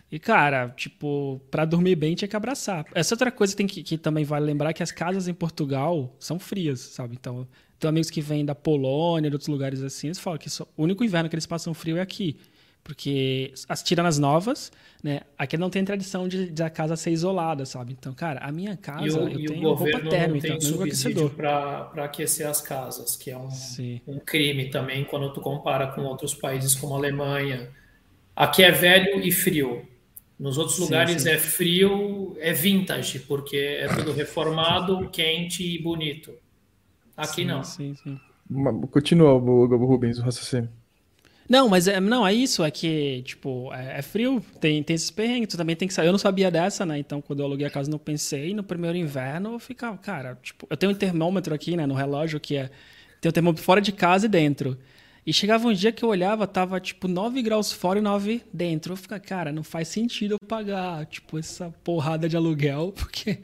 E, cara, tipo, para dormir bem tinha que abraçar. Essa outra coisa tem que, que também vale lembrar que as casas em Portugal são frias, sabe? Então, tem amigos que vêm da Polônia, de outros lugares assim, eles falam que só, o único inverno que eles passam frio é aqui. Porque, as, tirando as novas, né? Aqui não tem tradição de, de, a casa ser isolada, sabe? Então, cara, a minha casa, o, eu tenho roupa térmica, não tem subsídio para aquecer as casas, que é um, um, crime também quando tu compara com outros países como a Alemanha. Aqui é velho e frio. Nos outros sim, lugares sim. é frio, é vintage, porque é tudo reformado, quente e bonito. Aqui sim, não. Sim, sim. Continua, Rubens, o raciocínio. Não, mas é, não, é isso, é que, tipo, é, é, frio, tem, tem esses perrengues, tu também tem que sair. Eu não sabia dessa, né? Então, quando eu aluguei a casa, não pensei. No primeiro inverno, eu ficava, cara, tipo, eu tenho um termômetro aqui, né, no relógio, que é. Tem um termômetro fora de casa e dentro. E chegava um dia que eu olhava, tava, tipo, 9 graus fora e 9 dentro. Eu ficava, cara, não faz sentido eu pagar, tipo, essa porrada de aluguel, porque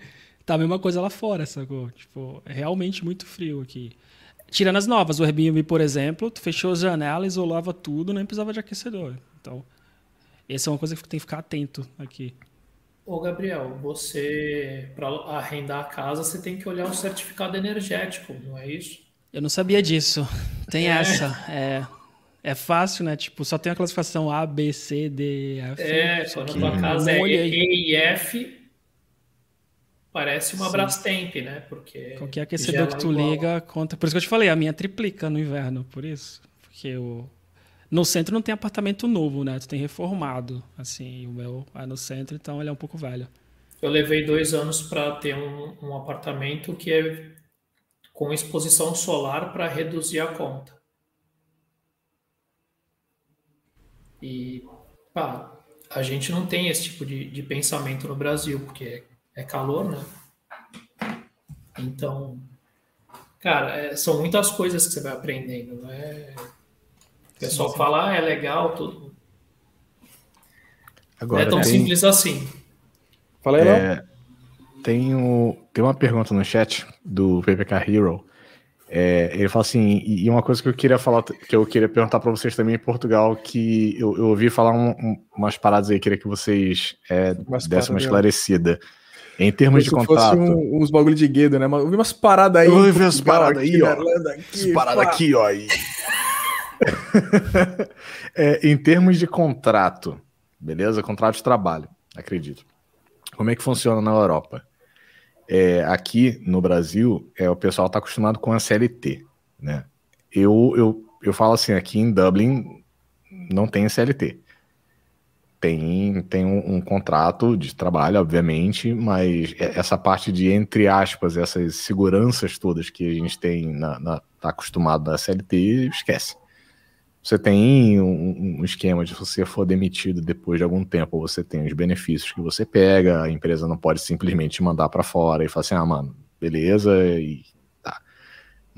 tá a mesma coisa lá fora, sacou? Tipo, é realmente muito frio aqui. Tirando as novas, o Airbnb, por exemplo, tu fechou as janelas, isolava tudo, nem precisava de aquecedor. Então, essa é uma coisa que tem que ficar atento aqui. Ô, Gabriel, você, para arrendar a casa, você tem que olhar o certificado energético, não é isso? Eu não sabia disso. Tem é. essa. É, é fácil, né? Tipo, só tem a classificação A, B, C, D, F. É, quando a tua casa é E e F, Parece uma Sim. Brastemp, né? Porque. Qualquer aquecedor que tu igual. liga, conta. Por isso que eu te falei, a minha triplica no inverno, por isso. Porque o. No centro não tem apartamento novo, né? Tu tem reformado. Assim, o meu é no centro, então ele é um pouco velho. Eu levei dois anos para ter um, um apartamento que é com exposição solar para reduzir a conta. E, pá, a gente não tem esse tipo de, de pensamento no Brasil, porque é calor, né? Então, cara, é, são muitas coisas que você vai aprendendo, né? O pessoal sim, sim. fala, ah, é legal, tudo. Agora, não é tão tem... simples assim. Fala aí, é, tem, o, tem uma pergunta no chat do PPK Hero. É, ele fala assim, e uma coisa que eu queria falar, que eu queria perguntar para vocês também em Portugal, que eu, eu ouvi falar um, um, umas paradas aí, queria que vocês é, dessem uma esclarecida. Em termos de contrato. Fosse um, uns bagulho de guedo, né? Eu vi umas paradas aí. Eu vi umas paradas aí, ó. Aqui, paradas aqui, ó. É, em termos de contrato, beleza? Contrato de trabalho, acredito. Como é que funciona na Europa? É, aqui no Brasil, é, o pessoal está acostumado com a CLT, né? Eu, eu, eu falo assim, aqui em Dublin não tem CLT tem, tem um, um, contrato de trabalho, obviamente, mas essa parte de, entre aspas, essas seguranças todas que a gente tem, na, na tá acostumado na CLT, esquece. Você tem um, um, esquema de se você for demitido depois de algum tempo, você tem os benefícios que você pega, a empresa não pode simplesmente mandar para fora e falar assim, ah, mano, beleza, e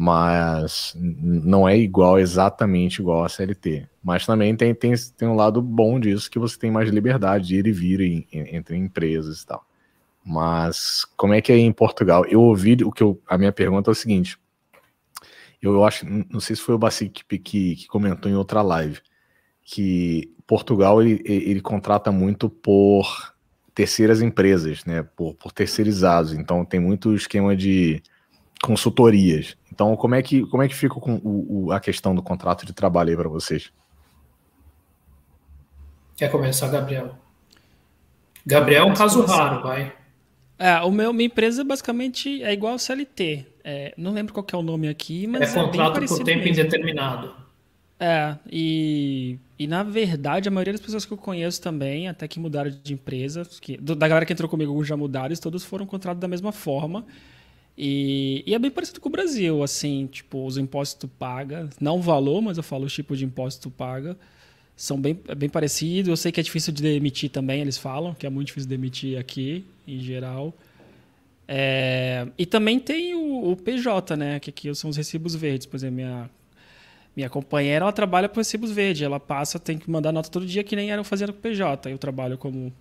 mas não é igual, exatamente igual a CLT. Mas também tem, tem, tem um lado bom disso, que você tem mais liberdade de ir e vir em, em, entre empresas e tal. Mas como é que é em Portugal? Eu ouvi o que eu, a minha pergunta é o seguinte. Eu, acho, não sei se foi o Bacic que, que, que comentou em outra live, que Portugal ele, ele contrata muito por terceiras empresas, né? Por, por terceirizados. Então tem muito esquema de consultorias. Então, como é que, como é que fica com o, o, a questão do contrato de trabalho aí para vocês? Quer começar, Gabriel? Gabriel é um caso raro, vai. É, o meu, minha empresa basicamente é igual ao CLT. É, não lembro qual é o nome aqui, mas. É, é contrato por tempo mesmo. indeterminado. É, e, e na verdade, a maioria das pessoas que eu conheço também, até que mudaram de empresa, que, da galera que entrou comigo, alguns já mudaram, todos foram contratados da mesma forma. E, e, é bem parecido com o Brasil, assim, tipo, os impostos tu paga, não o valor, mas eu falo o tipo de imposto tu paga, são bem, é bem parecidos. Eu sei que é difícil de demitir também, eles falam, que é muito difícil de demitir aqui, em geral. É, e também tem o, o, PJ, né, que aqui são os recibos verdes, por exemplo, minha, minha companheira, ela trabalha com recibos verdes, ela passa, tem que mandar nota todo dia, que nem era fazendo com o PJ. Eu trabalho como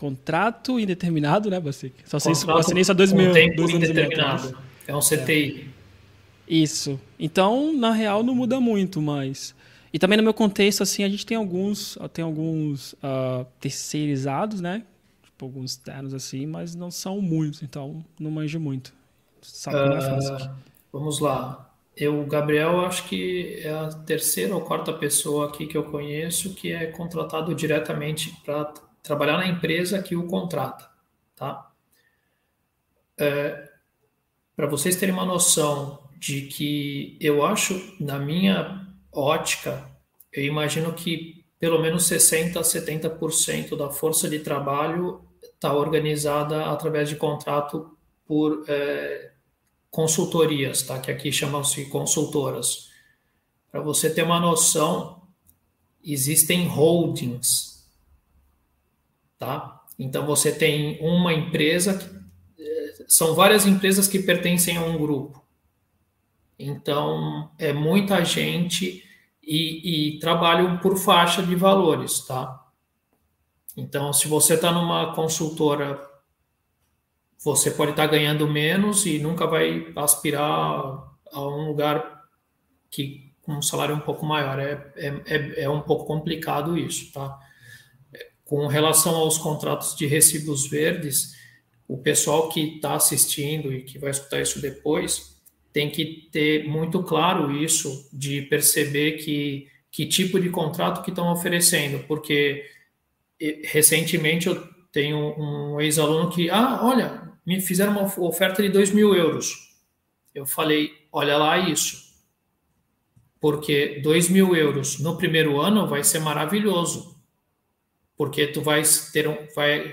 Contrato indeterminado, né, Bacic? Só sei isso, assinei só dois mil. Dois indeterminado. É um CTI. É. Isso. Então, na real, não muda muito, mas. E também no meu contexto, assim, a gente tem alguns, tem alguns uh, terceirizados, né? Tipo, alguns ternos assim, mas não são muitos, então não manjo muito. Sabe como uh, é fácil. Ah, vamos lá. Eu, Gabriel, acho que é a terceira ou quarta pessoa aqui que eu conheço que é contratado diretamente para trabalhar na empresa que o contrata, tá? É, Para vocês terem uma noção de que eu acho, na minha ótica, eu imagino que pelo menos 60% a 70% da força de trabalho está organizada através de contrato por é, consultorias, tá? que aqui chamam-se consultoras. Para você ter uma noção, existem holdings tá? Então você tem uma empresa, eh, são várias empresas que pertencem a um grupo. Então é muita gente e, e trabalham por faixa de valores, tá? Então se você está numa consultora, você pode estar tá ganhando menos e nunca vai aspirar a um lugar que com um salário um pouco maior. É, é, é, é um pouco complicado isso, tá? Com relação aos contratos de recibos verdes, o pessoal que está assistindo e que vai escutar isso depois tem que ter muito claro isso de perceber que que tipo de contrato que estão oferecendo, porque recentemente eu tenho um ex-aluno que, ah, olha, me fizeram uma oferta de 2 mil euros. Eu falei, olha lá isso, porque 2 mil euros no primeiro ano vai ser maravilhoso, porque tu vai ter, um, vai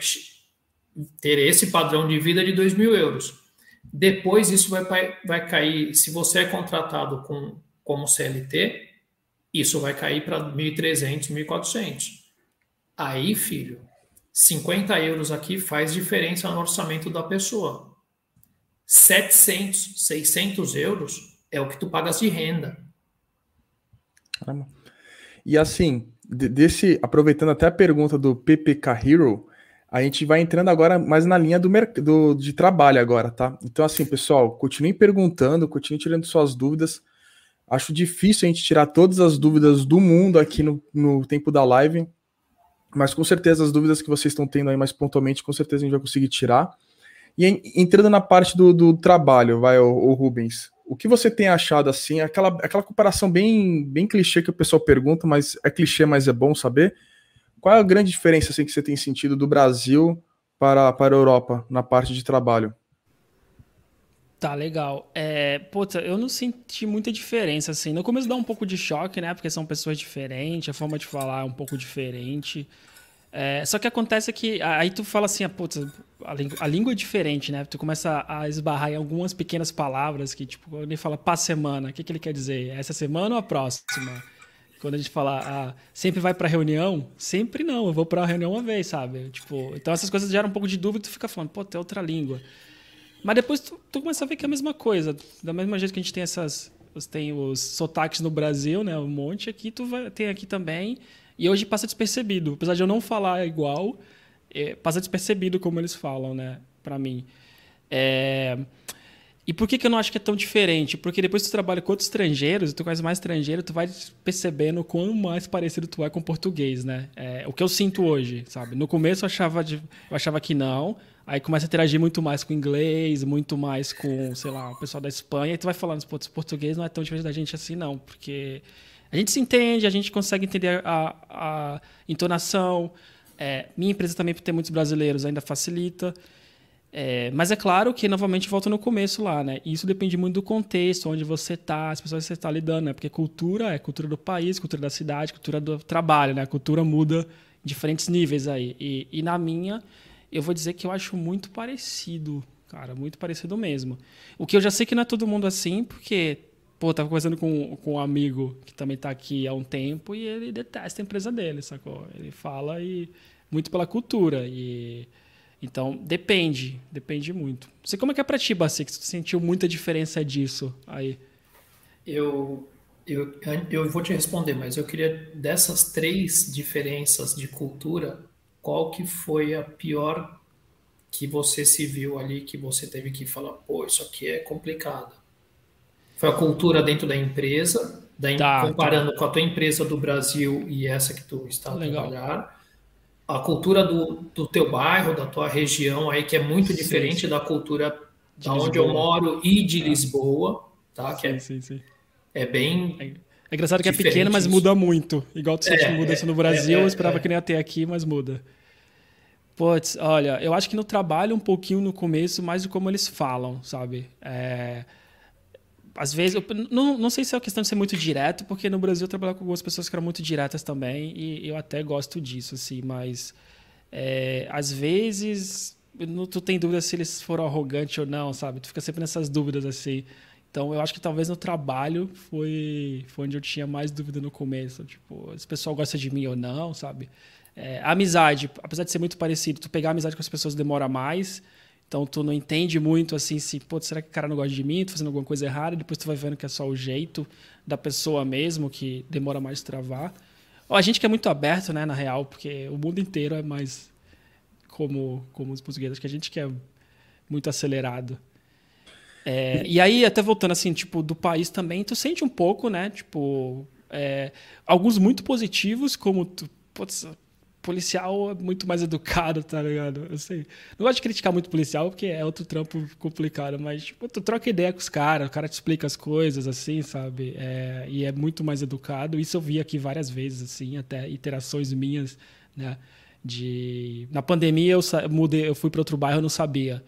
ter esse padrão de vida de 2 mil euros. Depois isso vai, vai cair, se você é contratado com, como CLT, isso vai cair para 1.300, 1.400. Aí, filho, 50 euros aqui faz diferença no orçamento da pessoa. 700, 600 euros é o que tu pagas de renda. E assim, desse, aproveitando até a pergunta do PPK Hero, a gente vai entrando agora mais na linha do, do de trabalho agora, tá? Então, assim, pessoal, continuem perguntando, continuem tirando suas dúvidas. Acho difícil a gente tirar todas as dúvidas do mundo aqui no, no tempo da live, mas com certeza as dúvidas que vocês estão tendo aí mais pontualmente, com certeza a gente vai conseguir tirar. E entrando na parte do, do trabalho, vai, o, o Rubens, o que você tem achado assim? Aquela, aquela comparação bem, bem clichê que o pessoal pergunta, mas é clichê, mas é bom saber. Qual é a grande diferença assim, que você tem sentido do Brasil para, para a Europa na parte de trabalho? Tá, legal. É, puta, eu não senti muita diferença, assim. No começo dá um pouco de choque, né? Porque são pessoas diferentes, a forma de falar é um pouco diferente. É, só que acontece que aí tu fala assim, ah, putz, a, língua, a língua é diferente, né? Tu começa a esbarrar em algumas pequenas palavras que, tipo, quando ele fala pá semana, o que, que ele quer dizer? É essa semana ou a próxima? Quando a gente fala, ah, sempre vai pra reunião? Sempre não, eu vou pra reunião uma vez, sabe? Tipo, então essas coisas geram um pouco de dúvida e tu fica falando, pô, tem outra língua. Mas depois tu, tu começa a ver que é a mesma coisa. Da mesma jeito que a gente tem essas. Tem os sotaques no Brasil, né? Um monte aqui, tu vai, tem aqui também. E hoje passa despercebido. Apesar de eu não falar igual, é, passa despercebido como eles falam, né? Pra mim. É... E por que, que eu não acho que é tão diferente? Porque depois que tu trabalha com outros estrangeiros, tu conhece mais estrangeiro, tu vai percebendo quão mais parecido tu é com português, né? É, o que eu sinto hoje, sabe? No começo eu achava, de, eu achava que não, aí começa a interagir muito mais com inglês, muito mais com, sei lá, o pessoal da Espanha, e tu vai falando, pô, português não é tão diferente da gente assim, não, porque a gente se entende, a gente consegue entender a, a entonação. É, minha empresa também, por ter muitos brasileiros, ainda facilita. É, mas é claro que, novamente, volta no começo lá, né? Isso depende muito do contexto, onde você está, as pessoas que você está lidando, né? Porque cultura é cultura do país, cultura da cidade, cultura do trabalho, né? A cultura muda em diferentes níveis aí. E, e na minha, eu vou dizer que eu acho muito parecido, cara, muito parecido mesmo. O que eu já sei que não é todo mundo assim, porque, pô, tava conversando com, com um amigo que também está aqui há um tempo e ele detesta a empresa dele, sacou? Ele fala e muito pela cultura e então, depende, depende muito. Você como é que é para ti, Bassi, que você sentiu muita diferença disso aí? Eu, eu, eu vou te responder, mas eu queria, dessas três diferenças de cultura, qual que foi a pior que você se viu ali, que você teve que falar, pô, isso aqui é complicado? Foi a cultura dentro da empresa, da, tá, comparando tá. com a tua empresa do Brasil e essa que tu está a Legal. trabalhar a cultura do, do teu bairro, da tua região aí, que é muito sim, diferente sim. da cultura de da onde eu moro e de é. Lisboa, tá? Que é, sim, sim. é bem. É, é engraçado que é pequena, mas muda muito. Igual tu é, muda isso no Brasil, é, eu esperava que nem ter aqui, mas muda. Putz, olha, eu acho que no trabalho um pouquinho no começo, mais do como eles falam, sabe? É, às vezes, eu, não, não sei se é uma questão de ser muito direto, porque no Brasil eu trabalho com algumas pessoas que eram muito diretas também, e eu até gosto disso, assim, mas é, às vezes não, tu tem dúvida se eles foram arrogantes ou não, sabe? Tu fica sempre nessas dúvidas, assim. Então, eu acho que talvez no trabalho foi, foi onde eu tinha mais dúvida no começo. Tipo, esse pessoal gosta de mim ou não, sabe? É, amizade, apesar de ser muito parecido, tu pegar amizade com as pessoas demora mais, então tu não entende muito assim se, pô, será que o cara não gosta de mim? Tô fazendo alguma coisa errada, depois tu vai vendo que é só o jeito da pessoa mesmo que demora mais travar. A gente que é muito aberto, né, na real, porque o mundo inteiro é mais como como os portugueses, que a gente que é muito acelerado. É, e aí, até voltando assim, tipo, do país também, tu sente um pouco, né? Tipo, é, alguns muito positivos, como tu, putz, policial é muito mais educado, tá ligado? Eu sei. Não gosto de criticar muito policial, porque é outro trampo complicado, mas, tipo, tu troca ideia com os caras, o cara te explica as coisas, assim, sabe? É, e é muito mais educado. Isso eu vi aqui várias vezes, assim, até interações minhas, né? De... Na pandemia eu mudei, eu fui para outro bairro, eu não sabia.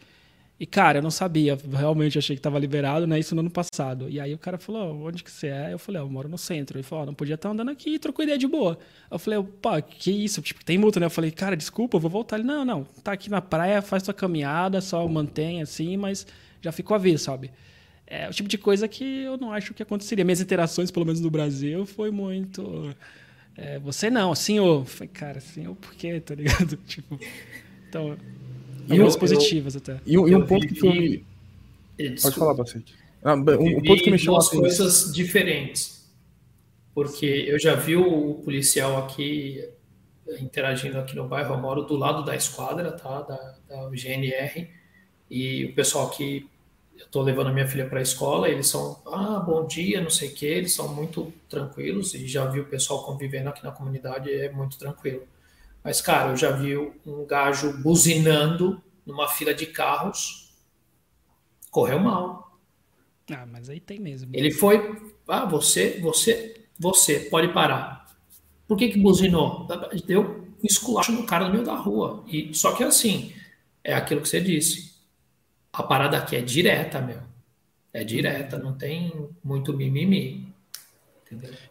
E, cara, eu não sabia, realmente achei que estava liberado, né? Isso no ano passado. E aí o cara falou, onde que você é? Eu falei, eu moro no centro. Ele falou, não podia estar andando aqui, trocou ideia de boa. Eu falei, pá, que isso? Tipo, tem multa, né? Eu falei, cara, desculpa, eu vou voltar. Ele, não, não, tá aqui na praia, faz tua caminhada, só mantém assim, mas já ficou a ver, sabe? É o tipo de coisa que eu não acho que aconteceria. Minhas interações, pelo menos no Brasil, foi muito. É, você não, senhor. Falei, cara, senhor, por quê? Tá ligado? tipo. Então, Algumas positivas eu, até. E, e um ponto que foi. Pode falar, bastante. Ah, um, um ponto que me chamou duas coisas diferentes. Porque eu já vi o policial aqui interagindo aqui no bairro, eu moro do lado da esquadra, tá? Da, da GNR. E o pessoal que eu tô levando a minha filha para a escola, eles são, ah, bom dia, não sei o que, eles são muito tranquilos e já vi o pessoal convivendo aqui na comunidade, é muito tranquilo. Mas, cara, eu já vi um gajo buzinando numa fila de carros. Correu mal. Ah, mas aí tem mesmo. Ele foi. Ah, você, você, você, pode parar. Por que que buzinou? Deu um esculacho no cara no meio da rua. E, só que assim, é aquilo que você disse. A parada aqui é direta, meu. É direta, não tem muito mimimi.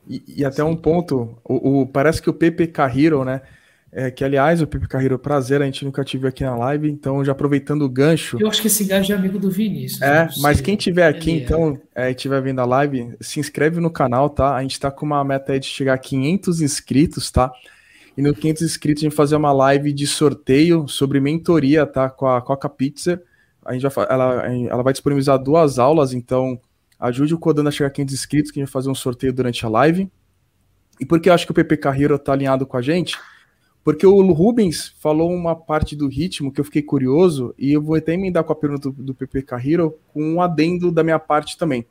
E, e, até um ponto, o, o, parece que o PPK Hero, né? É, que, aliás, o Pipe Carreiro, prazer, a gente nunca tive aqui na live, então já aproveitando o gancho. Eu acho que esse gajo é amigo do Vinícius. É, mas quem tiver aqui, Ele então, é. é, tiver vendo a live, se inscreve no canal, tá? A gente tá com uma meta aí de chegar a 500 inscritos, tá? E no 500 inscritos a gente fazer uma live de sorteio sobre mentoria, tá? Com a Coca Pizza. A gente vai, ela, ela vai disponibilizar duas aulas, então ajude o Codando a chegar a 500 inscritos, que a gente vai fazer um sorteio durante a live. E porque eu acho que o PP Carreiro tá alinhado com a gente porque o Rubens falou uma parte do ritmo que eu fiquei curioso, e eu vou até emendar com a pergunta do, do PP Carriro, com um adendo da minha parte também.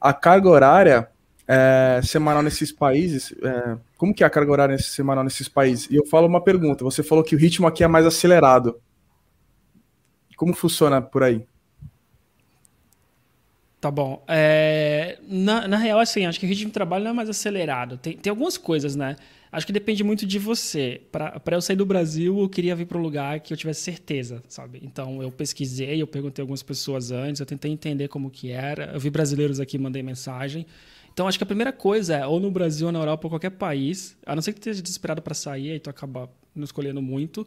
A carga horária é, semanal nesses países, é, como que é a carga horária semanal nesses países? E eu falo uma pergunta, você falou que o ritmo aqui é mais acelerado. Como funciona por aí? Tá bom. É, na, na real, assim, acho que o ritmo de trabalho não é mais acelerado. Tem, tem algumas coisas, né? Acho que depende muito de você. Para eu sair do Brasil, eu queria vir para um lugar que eu tivesse certeza, sabe? Então eu pesquisei, eu perguntei algumas pessoas antes, eu tentei entender como que era. Eu vi brasileiros aqui, mandei mensagem. Então acho que a primeira coisa é ou no Brasil ou na Europa ou qualquer país, a não ser que esteja desesperado para sair, aí tu acaba não escolhendo muito.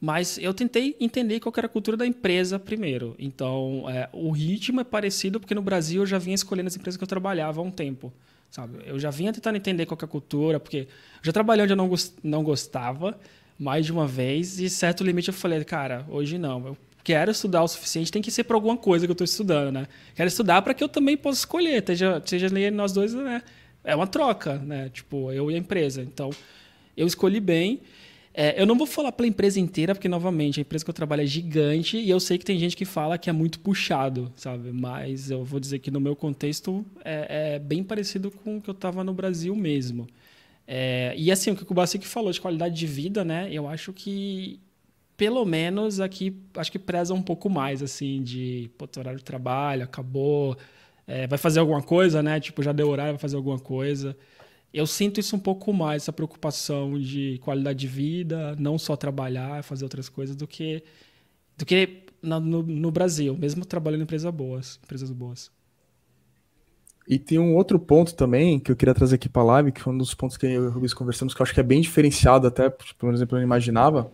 Mas eu tentei entender qual era a cultura da empresa primeiro. Então, é, o ritmo é parecido porque no Brasil eu já vinha escolhendo as empresas que eu trabalhava há um tempo sabe? Eu já vinha tentando entender qual é a cultura, porque já trabalhei onde eu não, não gostava mais de uma vez e certo limite eu falei, cara, hoje não, eu quero estudar o suficiente, tem que ser para alguma coisa que eu estou estudando, né? Quero estudar para que eu também possa escolher, seja, seja nós dois, né? É uma troca, né? Tipo, eu e a empresa. Então, eu escolhi bem é, eu não vou falar pela empresa inteira, porque, novamente, a empresa que eu trabalho é gigante e eu sei que tem gente que fala que é muito puxado, sabe? Mas eu vou dizer que no meu contexto é, é bem parecido com o que eu estava no Brasil mesmo. É, e assim, o que o Kubasik falou de qualidade de vida, né? Eu acho que, pelo menos aqui, acho que preza um pouco mais, assim, de, pô, horário de trabalho, acabou, é, vai fazer alguma coisa, né? Tipo, já deu horário, vai fazer alguma coisa eu sinto isso um pouco mais, essa preocupação de qualidade de vida, não só trabalhar, fazer outras coisas, do que, do que no, no, Brasil, mesmo trabalhando em empresas boas, empresas boas. E tem um outro ponto também que eu queria trazer aqui para a live, que foi um dos pontos que eu e o Rubens conversamos, que eu acho que é bem diferenciado, até, por exemplo, eu não imaginava,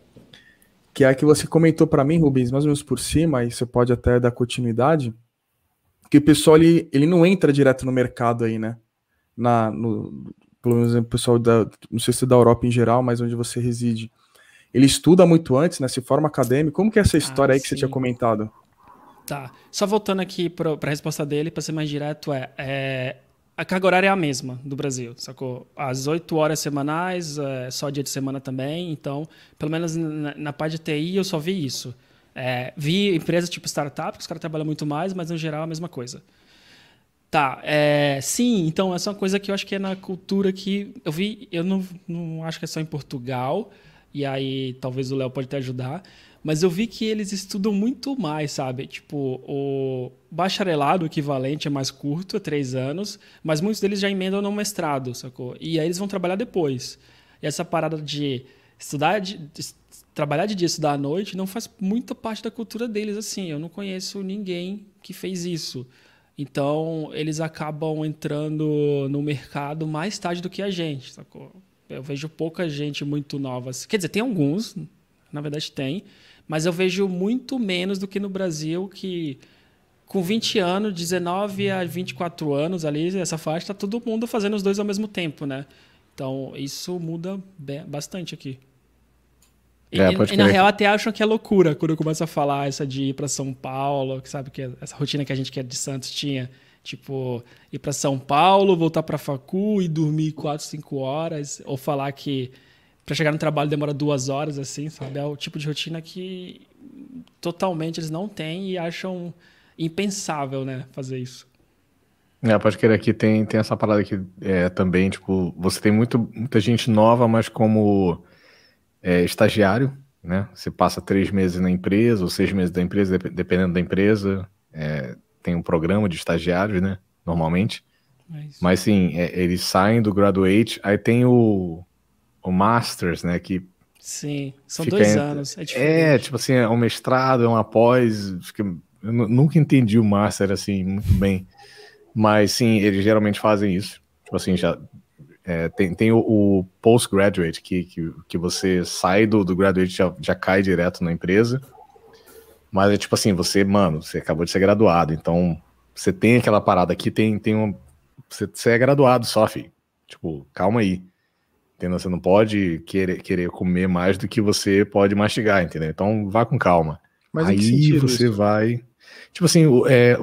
que é que você comentou para mim, Rubens, mais ou menos por cima, e você pode até dar continuidade, que o pessoal ele, ele não entra direto no mercado aí, né? Na, no, pelo menos o pessoal da, não sei se é da Europa em geral, mas onde você reside, ele estuda muito antes, né? Se forma acadêmico. Como que é essa história ah, aí que sim. você tinha comentado? Tá. Só voltando aqui para a resposta dele, para ser mais direto, é, é, a carga horária é a mesma do Brasil, sacou? As oito horas semanais, é, só dia de semana também. Então, pelo menos na, na parte de TI, eu só vi isso. É, vi empresas tipo startup, que os caras trabalham muito mais, mas no geral é a mesma coisa. Tá, é, sim, então essa é uma coisa que eu acho que é na cultura que eu vi, eu não, não acho que é só em Portugal, e aí talvez o Léo pode te ajudar, mas eu vi que eles estudam muito mais, sabe? Tipo, o bacharelado equivalente é mais curto, é três anos, mas muitos deles já emendam no mestrado, sacou? E aí eles vão trabalhar depois. E essa parada de estudar, de, de trabalhar de dia, estudar à noite, não faz muita parte da cultura deles, assim. Eu não conheço ninguém que fez isso. Então, eles acabam entrando no mercado mais tarde do que a gente, sacou? Eu vejo pouca gente muito nova. Quer dizer, tem alguns, na verdade tem, mas eu vejo muito menos do que no Brasil, que com 20 anos, 19 a 24 anos ali, essa faixa, tá todo mundo fazendo os dois ao mesmo tempo, né? Então, isso muda bastante aqui. E, é, e, na real até acham que é loucura quando eu começo a falar essa de ir para São Paulo, que sabe que essa rotina que a gente que é de Santos tinha, tipo, ir para São Paulo, voltar para facu e dormir quatro, cinco horas, ou falar que para chegar no trabalho demora duas horas, assim, sabe? É o tipo de rotina que totalmente eles não têm e acham impensável, né, fazer isso. É, pode querer aqui tem, tem essa parada aqui é, também, tipo, você tem muito, muita gente nova, mas como é, estagiário, né? Você passa três meses na empresa, ou seis meses da empresa, dependendo da empresa. É, tem um programa de estagiários, né? Normalmente. É Mas sim, é, eles saem do graduate, aí tem o, o Masters, né? Que Sim, são dois entre... anos. É, é, tipo assim, é um mestrado, é um após. Eu nunca entendi o Master assim muito bem. Mas sim, eles geralmente fazem isso. Tipo assim, já é, tem, tem o, o postgraduate, que, que, que você sai do, do graduate já, já cai direto na empresa. Mas é tipo assim, você, mano, você acabou de ser graduado, então você tem aquela parada aqui, tem, tem um. Você, você é graduado só, filho. Tipo, calma aí. Entendeu? Você não pode querer, querer comer mais do que você pode mastigar, entendeu? Então vá com calma. Mas aí você isso? vai. Tipo assim, é,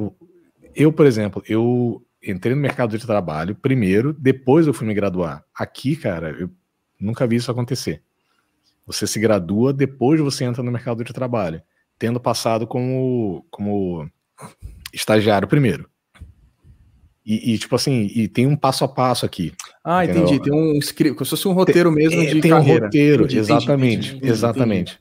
eu, por exemplo, eu entrei no mercado de trabalho primeiro, depois eu fui me graduar. Aqui, cara, eu nunca vi isso acontecer. Você se gradua, depois você entra no mercado de trabalho, tendo passado como, como estagiário primeiro. E, e, tipo assim, e tem um passo a passo aqui. Ah, entendeu? entendi. Tem um script, como se fosse um roteiro tem, mesmo é, de tem carreira. um roteiro, entendi, exatamente, entendi, exatamente.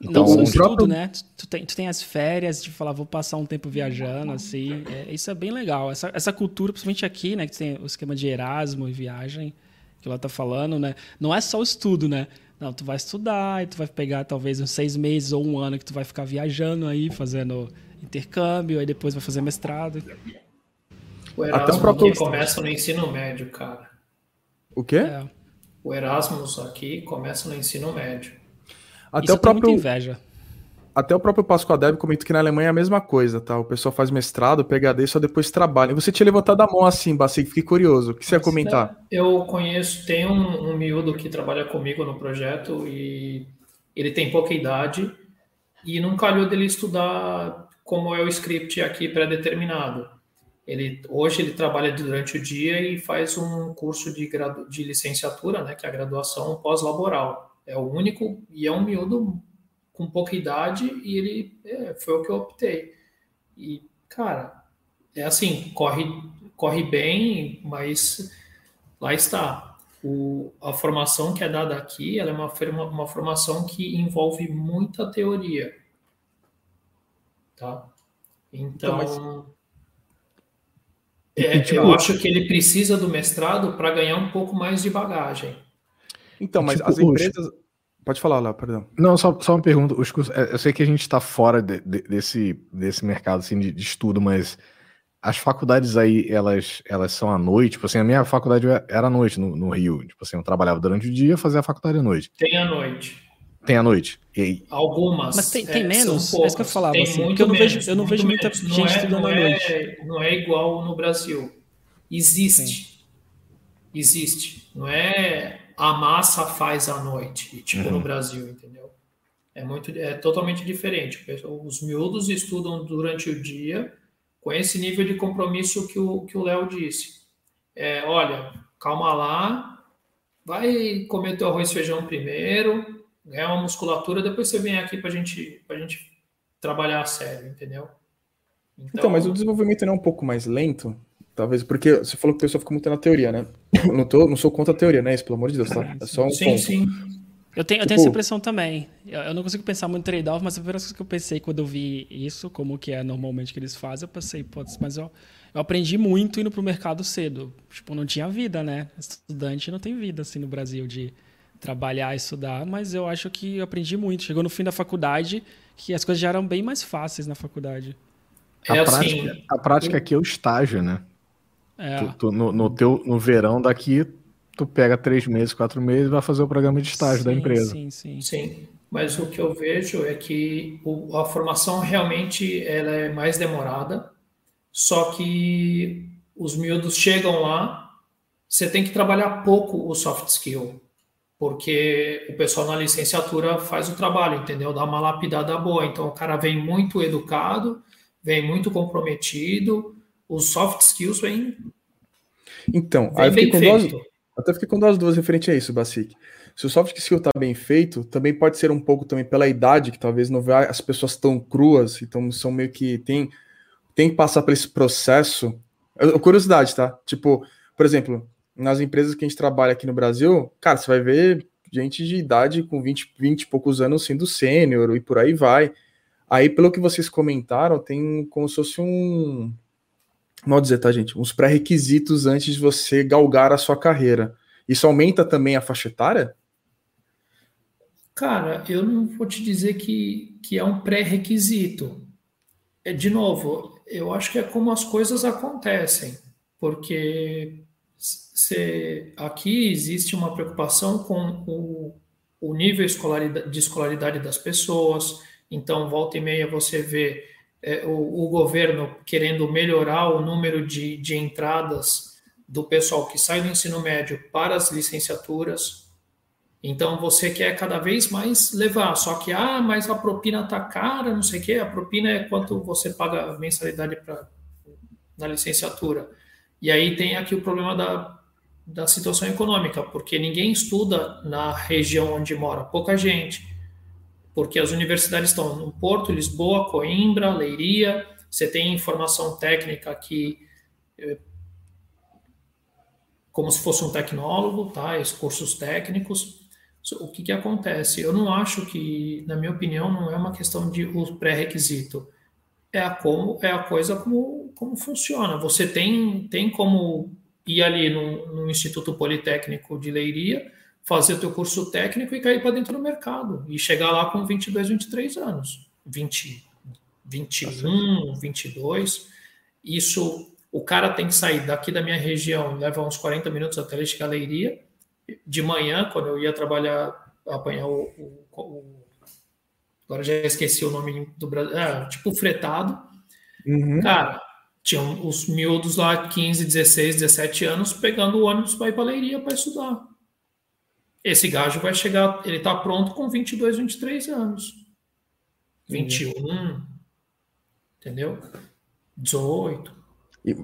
Então, não, o próprio... tudo, né? Tu tem, tu tem as férias de falar, vou passar um tempo viajando, assim. É, isso é bem legal. Essa, essa cultura, principalmente aqui, né? Que tem o esquema de Erasmo e viagem, que ela tá falando, né? Não é só o estudo, né? Não, tu vai estudar e tu vai pegar talvez uns seis meses ou um ano que tu vai ficar viajando aí, fazendo intercâmbio, aí depois vai fazer mestrado. O Erasmus Até o próprio... começa no ensino médio, cara. O quê? É. O Erasmus aqui começa no ensino médio. Até Isso o próprio inveja. Até o próprio Pascoal Deb comenta que na Alemanha é a mesma coisa, tá? O pessoal faz mestrado, PhD e só depois trabalha. Você tinha levantado a mão assim, Bacique, fiquei curioso. O que você ia comentar? Eu conheço, tem um, um miúdo que trabalha comigo no projeto e ele tem pouca idade e não calhou dele estudar como é o script aqui pré-determinado. Ele, hoje ele trabalha durante o dia e faz um curso de, gradu, de licenciatura, né, que é a graduação pós-laboral. É o único e é um miúdo com pouca idade e ele é, foi o que eu optei. E, cara, é assim, corre, corre bem, mas lá está. O, a formação que é dada aqui ela é uma, uma formação que envolve muita teoria. Tá? Então, então é, tipo, eu acho que ele precisa do mestrado para ganhar um pouco mais de bagagem. Então, mas tipo, as empresas. Pode falar, Léo, perdão. Não, só, só uma pergunta. Os cursos, é, eu sei que a gente está fora de, de, desse, desse mercado assim, de, de, estudo, mas as faculdades aí, elas, elas são à noite? Tipo assim, a minha faculdade era à noite no, no Rio. Tipo assim, eu trabalhava durante o dia fazia a faculdade à noite. Tem à noite. Tem à noite. E... Algumas. Mas tem, tem é, menos? É isso que eu falava. Tem assim, porque eu não menos, vejo, eu não vejo muita menos. gente é, estudando à noite. É, não é igual no Brasil. Existe. Sim. Existe. Não é a massa faz à noite, tipo uhum. no Brasil, entendeu? É muito, é totalmente diferente. Os miúdos estudam durante o dia com esse nível de compromisso que o que o Léo disse. É, olha, calma lá, vai comer teu arroz e feijão primeiro, ganhar uma musculatura, depois você vem aqui para gente, a gente trabalhar a sério, entendeu? Então, então, mas o desenvolvimento não é um pouco mais lento? Talvez, porque você falou que a pessoa fica muito na teoria, né? Não, tô, não sou contra a teoria, né? Isso, pelo amor de Deus, tá? É só um sim, ponto. Sim, Eu tenho, eu tenho essa tipo impressão também. Eu, eu não consigo pensar muito em trade-off, mas a primeira coisa que eu pensei quando eu vi isso, como que é normalmente que eles fazem, eu pensei, putz, mas eu, eu aprendi muito indo pro mercado cedo. Tipo, não tinha vida, né? Estudante não tem vida, assim, no Brasil, de trabalhar, estudar, mas eu acho que eu aprendi muito. Chegou no fim da faculdade, que as coisas já eram bem mais fáceis na faculdade. É a, assim, prática, a prática aqui é o estágio, né? É. Tu, tu, no, no, teu, no verão daqui, tu pega três meses, quatro meses e vai fazer o programa de estágio sim, da empresa. Sim, sim. Sim, mas o que eu vejo é que o, a formação realmente ela é mais demorada, só que os miúdos chegam lá, você tem que trabalhar pouco o soft skill, porque o pessoal na licenciatura faz o trabalho, entendeu? Dá uma lapidada boa. Então o cara vem muito educado, vem muito comprometido, os soft skills vêm. Então, vem aí eu fiquei com duas, até fiquei com duas duas referente a isso, Basic. Se o soft skill está bem feito, também pode ser um pouco também pela idade, que talvez não vê as pessoas tão cruas, então são meio que tem, tem que passar por esse processo. Curiosidade, tá? Tipo, por exemplo, nas empresas que a gente trabalha aqui no Brasil, cara, você vai ver gente de idade com 20, 20 e poucos anos sendo sênior e por aí vai. Aí, pelo que vocês comentaram, tem como se fosse um, mal dizer, tá, gente? Uns pré-requisitos antes de você galgar a sua carreira. Isso aumenta também a faixa etária? Cara, eu não vou te dizer que, que é um pré-requisito. É, de novo, eu acho que é como as coisas acontecem, porque se, aqui existe uma preocupação com o, o nível de escolaridade das pessoas, então volta e meia você vê é, o, o, governo querendo melhorar o número de, de entradas do pessoal que sai do ensino médio para as licenciaturas. Então você quer cada vez mais levar, só que ah, mas a propina está cara, não sei o quê. A propina é quanto você paga a mensalidade para na licenciatura. E aí tem aqui o problema da, da situação econômica, porque ninguém estuda na região onde mora, pouca gente porque as universidades estão no Porto, Lisboa, Coimbra, Leiria, você tem informação técnica aqui eh, como se fosse um tecnólogo, tá? Os cursos técnicos. O que, que acontece? Eu não acho que, na minha opinião, não é uma questão de pré-requisito. É a como é a coisa como, como funciona. Você tem tem como ir ali no, no Instituto Politécnico de Leiria, fazer o teu curso técnico e cair para dentro do mercado. E chegar lá com 22, 23 anos. 20, 21, 22. Isso, o cara tem que sair daqui da minha região, leva uns 40 minutos até ele chegar à Leiria. De manhã, quando eu ia trabalhar, apanhar o, o, o agora já esqueci o nome do Brasil, é, tipo fretado. Uhum. Cara, tinham os miúdos lá, 15, 16, 17 anos, pegando o ônibus para ir para a Leiria para estudar. Esse gajo vai chegar, ele está pronto com 22, 23 anos. 21, uhum. entendeu? 18. E,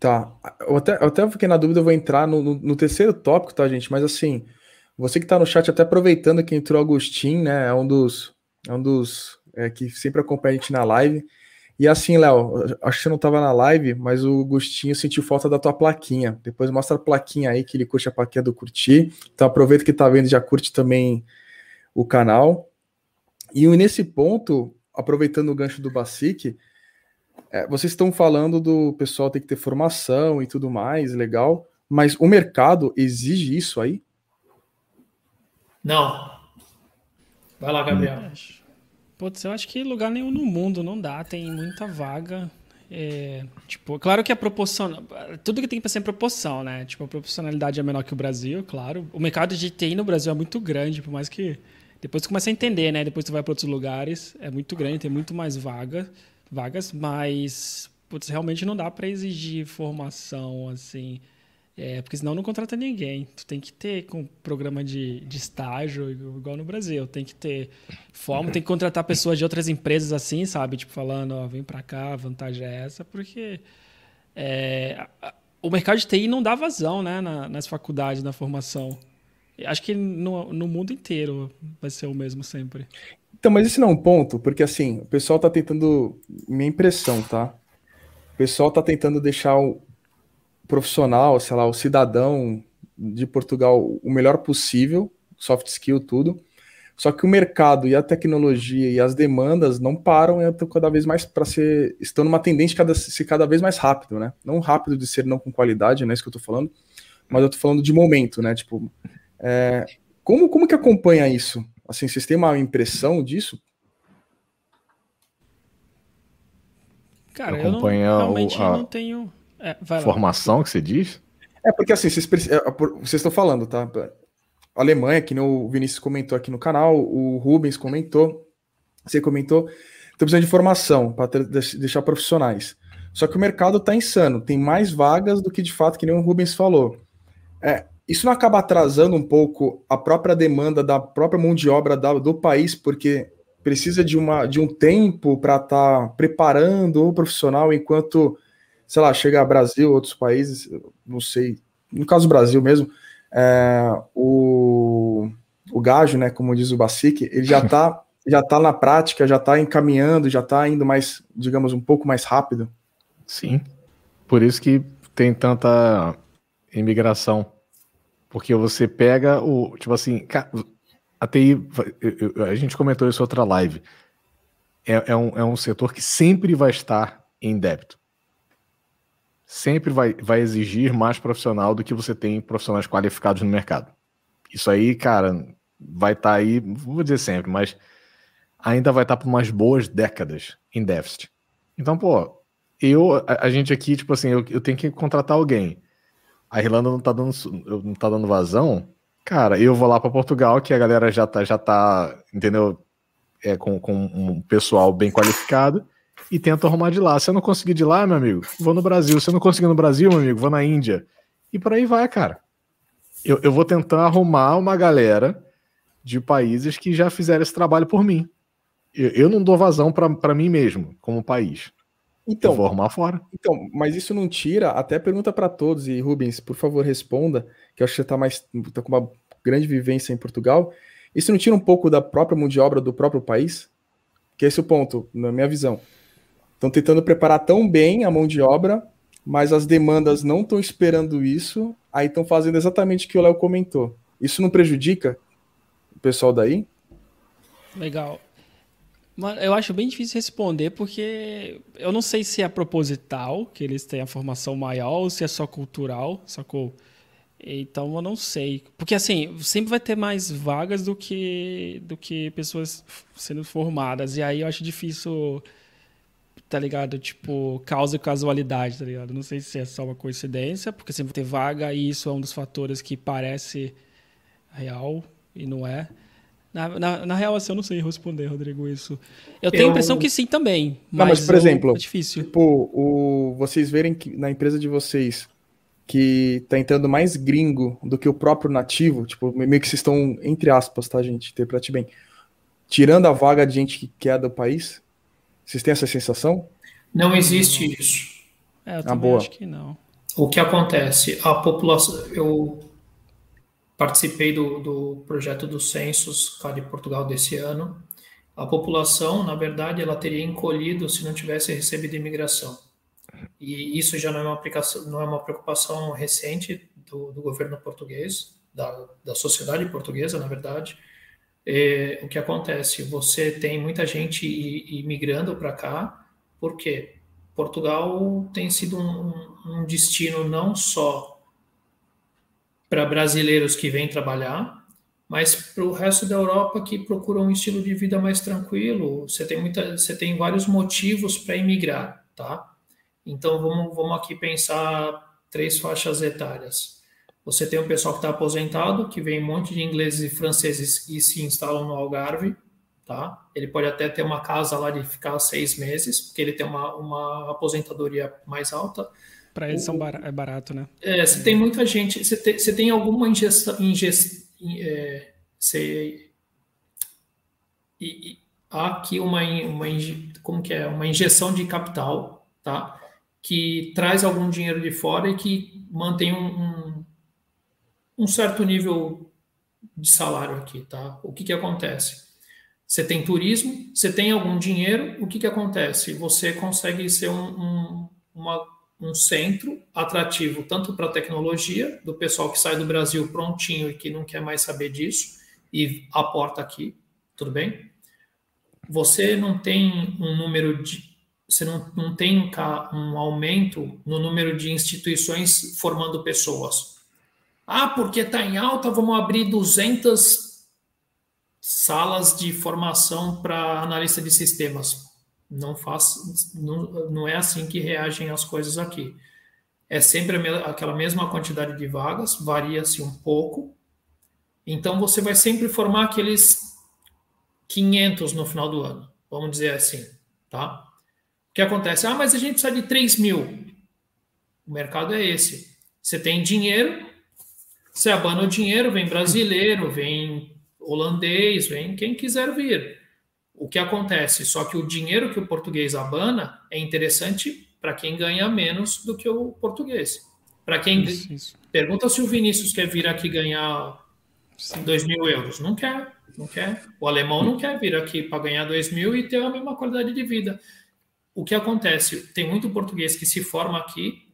tá. Eu até, eu até fiquei na dúvida, eu vou entrar no, no, no terceiro tópico, tá, gente? Mas assim, você que está no chat, até aproveitando que entrou Agostinho, né? É um dos, é um dos é, que sempre acompanha a gente na live. E assim, Léo, acho que você não estava na live, mas o Gustinho sentiu falta da tua plaquinha. Depois mostra a plaquinha aí que ele curte a plaquinha do curtir. Então aproveita que tá vendo e já curte também o canal. E nesse ponto, aproveitando o gancho do Basic, é, vocês estão falando do pessoal ter que ter formação e tudo mais, legal, mas o mercado exige isso aí? Não. Vai lá, Gabriel. Hum. Putz, eu acho que lugar nenhum no mundo não dá, tem muita vaga. É, tipo, claro que a proporção. Tudo que tem para ser proporção, né? Tipo, a proporcionalidade é menor que o Brasil, claro. O mercado de TI no Brasil é muito grande, por mais que. Depois tu começa a entender, né? Depois tu vai para outros lugares, é muito grande, tem muito mais vaga, vagas, mas putz, realmente não dá para exigir formação assim é, porque senão não contrata ninguém. Tu tem que ter com programa de, de estágio, igual no Brasil. Tem que ter forma, tem que contratar pessoas de outras empresas assim, sabe? Tipo, falando, ó, vem pra cá, a vantagem é essa, porque é, o mercado de TI não dá vazão, né, na, nas faculdades, na formação. Acho que no, no mundo inteiro vai ser o mesmo sempre. Então, mas esse não é um ponto, porque assim, o pessoal tá tentando. Minha impressão, tá? O pessoal tá tentando deixar o, profissional, sei lá, o cidadão de Portugal o melhor possível, soft skill, tudo. Só que o mercado e a tecnologia e as demandas não param e estão cada vez mais para ser. estão numa tendência de cada, ser cada vez mais rápido, né? Não rápido de ser não com qualidade, não é isso que eu estou falando, mas eu estou falando de momento, né? Tipo, é, como, como que acompanha isso? Assim, vocês têm uma impressão disso? Cara, eu não, realmente o, a... não tenho é, Formação que você diz? É porque assim, vocês, é, vocês estão falando, tá? A Alemanha, que o Vinícius comentou aqui no canal, o Rubens comentou, você comentou, estão precisando de formação para deixar profissionais. Só que o mercado está insano, tem mais vagas do que de fato, que nem o Rubens falou. É, isso não acaba atrasando um pouco a própria demanda da própria mão de obra da, do país, porque precisa de, uma, de um tempo para estar tá preparando o profissional enquanto sei lá, chega a Brasil, outros países, não sei, no caso do Brasil mesmo, é, o, o Gajo, né, como diz o Basic, ele já está já tá na prática, já está encaminhando, já está indo mais, digamos, um pouco mais rápido. Sim, por isso que tem tanta imigração, porque você pega o, tipo assim, a TI, a gente comentou isso outra live, é, é, um, é um setor que sempre vai estar em débito sempre vai, vai exigir mais profissional do que você tem profissionais qualificados no mercado. Isso aí, cara, vai estar tá aí, vou dizer sempre, mas ainda vai estar tá por umas boas décadas em déficit. Então, pô, eu, a, a gente aqui, tipo assim, eu, eu, tenho que contratar alguém. A Irlanda não tá dando, não tá dando vazão. Cara, eu vou lá para Portugal, que a galera já tá, já tá, entendeu? É, com, com um pessoal bem qualificado e tento arrumar de lá. Se eu não conseguir de lá, meu amigo, vou no Brasil. Se eu não conseguir no Brasil, meu amigo, vou na Índia. E por aí vai, cara. Eu, eu vou tentar arrumar uma galera de países que já fizeram esse trabalho por mim. Eu, eu não dou vazão para mim mesmo, como país. Então, eu vou arrumar fora. Então, mas isso não tira, até pergunta para todos, e Rubens, por favor, responda, que eu acho que você está mais tá com uma grande vivência em Portugal. Isso não tira um pouco da própria mão de obra do próprio país? Que é esse o ponto, na minha visão. Estão tentando preparar tão bem a mão de obra, mas as demandas não estão esperando isso, aí estão fazendo exatamente o que o Léo comentou. Isso não prejudica o pessoal daí? Legal. eu acho bem difícil responder porque eu não sei se é proposital, que eles têm a formação maior, ou se é só cultural, sacou? Então eu não sei. Porque assim, sempre vai ter mais vagas do que, do que pessoas sendo formadas. E aí eu acho difícil, tá ligado? Tipo, causa e casualidade, tá ligado? Não sei se é só uma coincidência, porque sempre vai ter vaga e isso é um dos fatores que parece real e não é. Na, na, na, real, assim, eu não sei responder, Rodrigo, isso. Eu tenho a impressão que sim também. Mas, não, mas por exemplo, é difícil. Tipo, o, vocês verem que na empresa de vocês que tá entrando mais gringo do que o próprio nativo, tipo, meio que vocês estão, entre aspas, tá, gente? Interprete bem. Tirando a vaga de gente que é do país, vocês têm essa sensação? Não existe isso. É, eu ah, boa. acho que não. O que acontece? A população. Eu participei do, do projeto dos censos cá de Portugal desse ano. A população, na verdade, ela teria encolhido se não tivesse recebido imigração. E isso já não é uma, aplicação, não é uma preocupação recente do, do governo português, da, da sociedade portuguesa, na verdade. É, o que acontece? Você tem muita gente imigrando para cá, porque Portugal tem sido um, um destino não só para brasileiros que vêm trabalhar, mas para o resto da Europa que procura um estilo de vida mais tranquilo. Você tem, muita, você tem vários motivos para emigrar, tá? Então vamos, vamos aqui pensar três faixas etárias. Você tem o pessoal que está aposentado, que vem um monte de ingleses e franceses e se instalam no Algarve, tá? Ele pode até ter uma casa lá de ficar seis meses, porque ele tem uma, uma aposentadoria mais alta. Para eles são bar é barato, né? É, você tem muita gente. Você tem, você tem alguma ingestão. Ingest, é, você, e, e, há aqui uma, uma, como que é? uma injeção de capital, tá? Que traz algum dinheiro de fora e que mantém um, um, um certo nível de salário aqui, tá? O que, que acontece? Você tem turismo, você tem algum dinheiro, o que, que acontece? Você consegue ser um, um, uma um centro atrativo tanto para a tecnologia, do pessoal que sai do Brasil prontinho e que não quer mais saber disso, e aporta aqui, tudo bem? Você não tem um número de. Você não, não tem um aumento no número de instituições formando pessoas. Ah, porque está em alta, vamos abrir 200 salas de formação para analista de sistemas. Não faz, não, não é assim que reagem as coisas aqui. É sempre aquela mesma quantidade de vagas, varia-se um pouco. Então você vai sempre formar aqueles 500 no final do ano, vamos dizer assim, tá? O que acontece? Ah, mas a gente precisa de 3 mil. O mercado é esse. Você tem dinheiro, você abana o dinheiro, vem brasileiro, vem holandês, vem quem quiser vir. O que acontece? Só que o dinheiro que o português abana é interessante para quem ganha menos do que o português. Para quem. Isso, isso. Pergunta se o Vinícius quer vir aqui ganhar Sim. 2 mil euros. Não quer, não quer. O alemão não quer vir aqui para ganhar 2 mil e ter a mesma qualidade de vida. O que acontece? Tem muito português que se forma aqui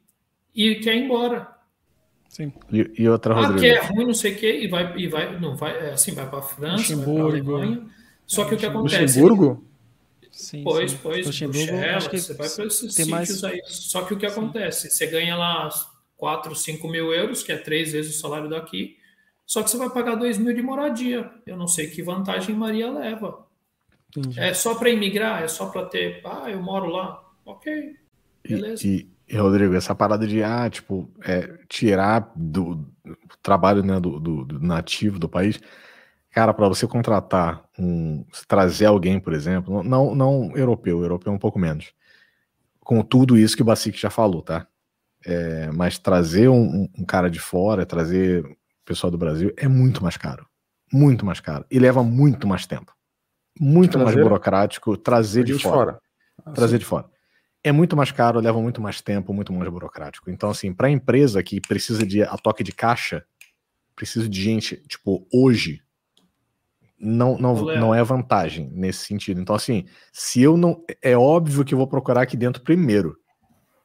e quer ir embora. Sim. E, e outra, Rodrigo? Ah, que é ruim, não sei o quê, e vai, e vai, não vai, é assim, vai para a França, vai para a Alemanha. Só que o que acontece? Luxemburgo? Sim, pois, sim. pois, Luxemburgo, Bruxelas, você vai para esses sítios mais... aí. Só que o que sim. acontece? Você ganha lá 4, 5 mil euros, que é três vezes o salário daqui, só que você vai pagar 2 mil de moradia. Eu não sei que vantagem Maria leva. Entendi. É só para imigrar? É só para ter. Ah, eu moro lá. Ok, beleza. E, e, Rodrigo, essa parada de, ah, tipo, é, tirar do, do trabalho né, do, do, do nativo do país Cara, para você contratar um. trazer alguém, por exemplo, não, não europeu, europeu um pouco menos. Com tudo isso que o Basic já falou, tá? É, mas trazer um, um, cara de fora, trazer pessoal do Brasil é muito mais caro. Muito mais caro. E leva muito mais tempo. Muito trazer, mais burocrático trazer de, de fora. fora. Ah, trazer sim. de fora. É muito mais caro, leva muito mais tempo, muito mais burocrático. Então, assim, para a empresa que precisa de a toque de caixa, precisa de gente, tipo, hoje, não, não, não é vantagem nesse sentido. Então, assim, se eu não. É óbvio que eu vou procurar aqui dentro primeiro.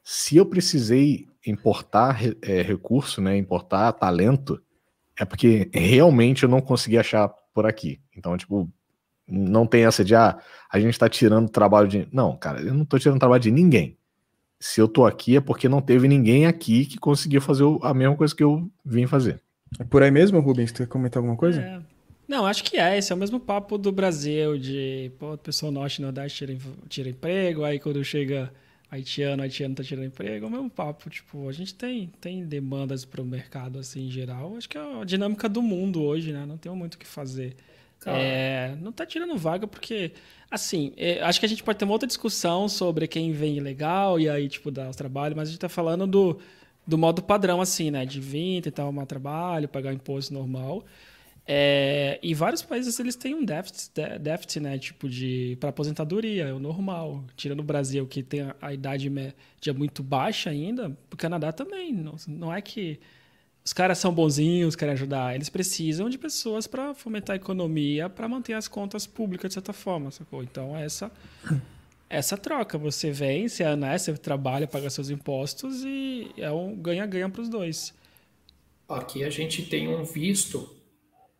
Se eu precisei importar é, recurso, né, importar talento, é porque realmente eu não consegui achar por aqui. Então, tipo, Não tem essa de, ah, a gente tá tirando trabalho de. Não, cara, eu não tô tirando trabalho de ninguém. Se eu tô aqui é porque não teve ninguém aqui que conseguiu fazer a mesma coisa que eu vim fazer. É por aí mesmo, Rubens? Tu quer comentar alguma coisa? É. Não, acho que é. Esse é o mesmo papo do Brasil, de pô, pessoa norte e nordeste tira, tira emprego, aí quando chega haitiano, haitiano tá tirando emprego, é o mesmo papo. Tipo, a gente tem, tem demandas para o mercado assim em geral. Acho que é a dinâmica do mundo hoje, né? Não tem muito o que fazer. É, não tá tirando vaga porque, assim, é, acho que a gente pode ter uma outra discussão sobre quem vem ilegal e aí, tipo, dar os trabalhos, mas a gente tá falando do, do modo padrão, assim, né? De vir, tentar arrumar trabalho, pagar imposto normal. É, e vários países eles têm um déficit, déficit né, tipo de para aposentadoria, é o normal. Tirando o Brasil que tem a, a idade média muito baixa ainda, o Canadá também. Não, não é que os caras são bonzinhos, querem ajudar, eles precisam de pessoas para fomentar a economia, para manter as contas públicas de certa forma, sacou? Então essa essa troca, você vem, você, né, você trabalha, paga seus impostos e é um ganha-ganha para os dois. Aqui a gente tem um visto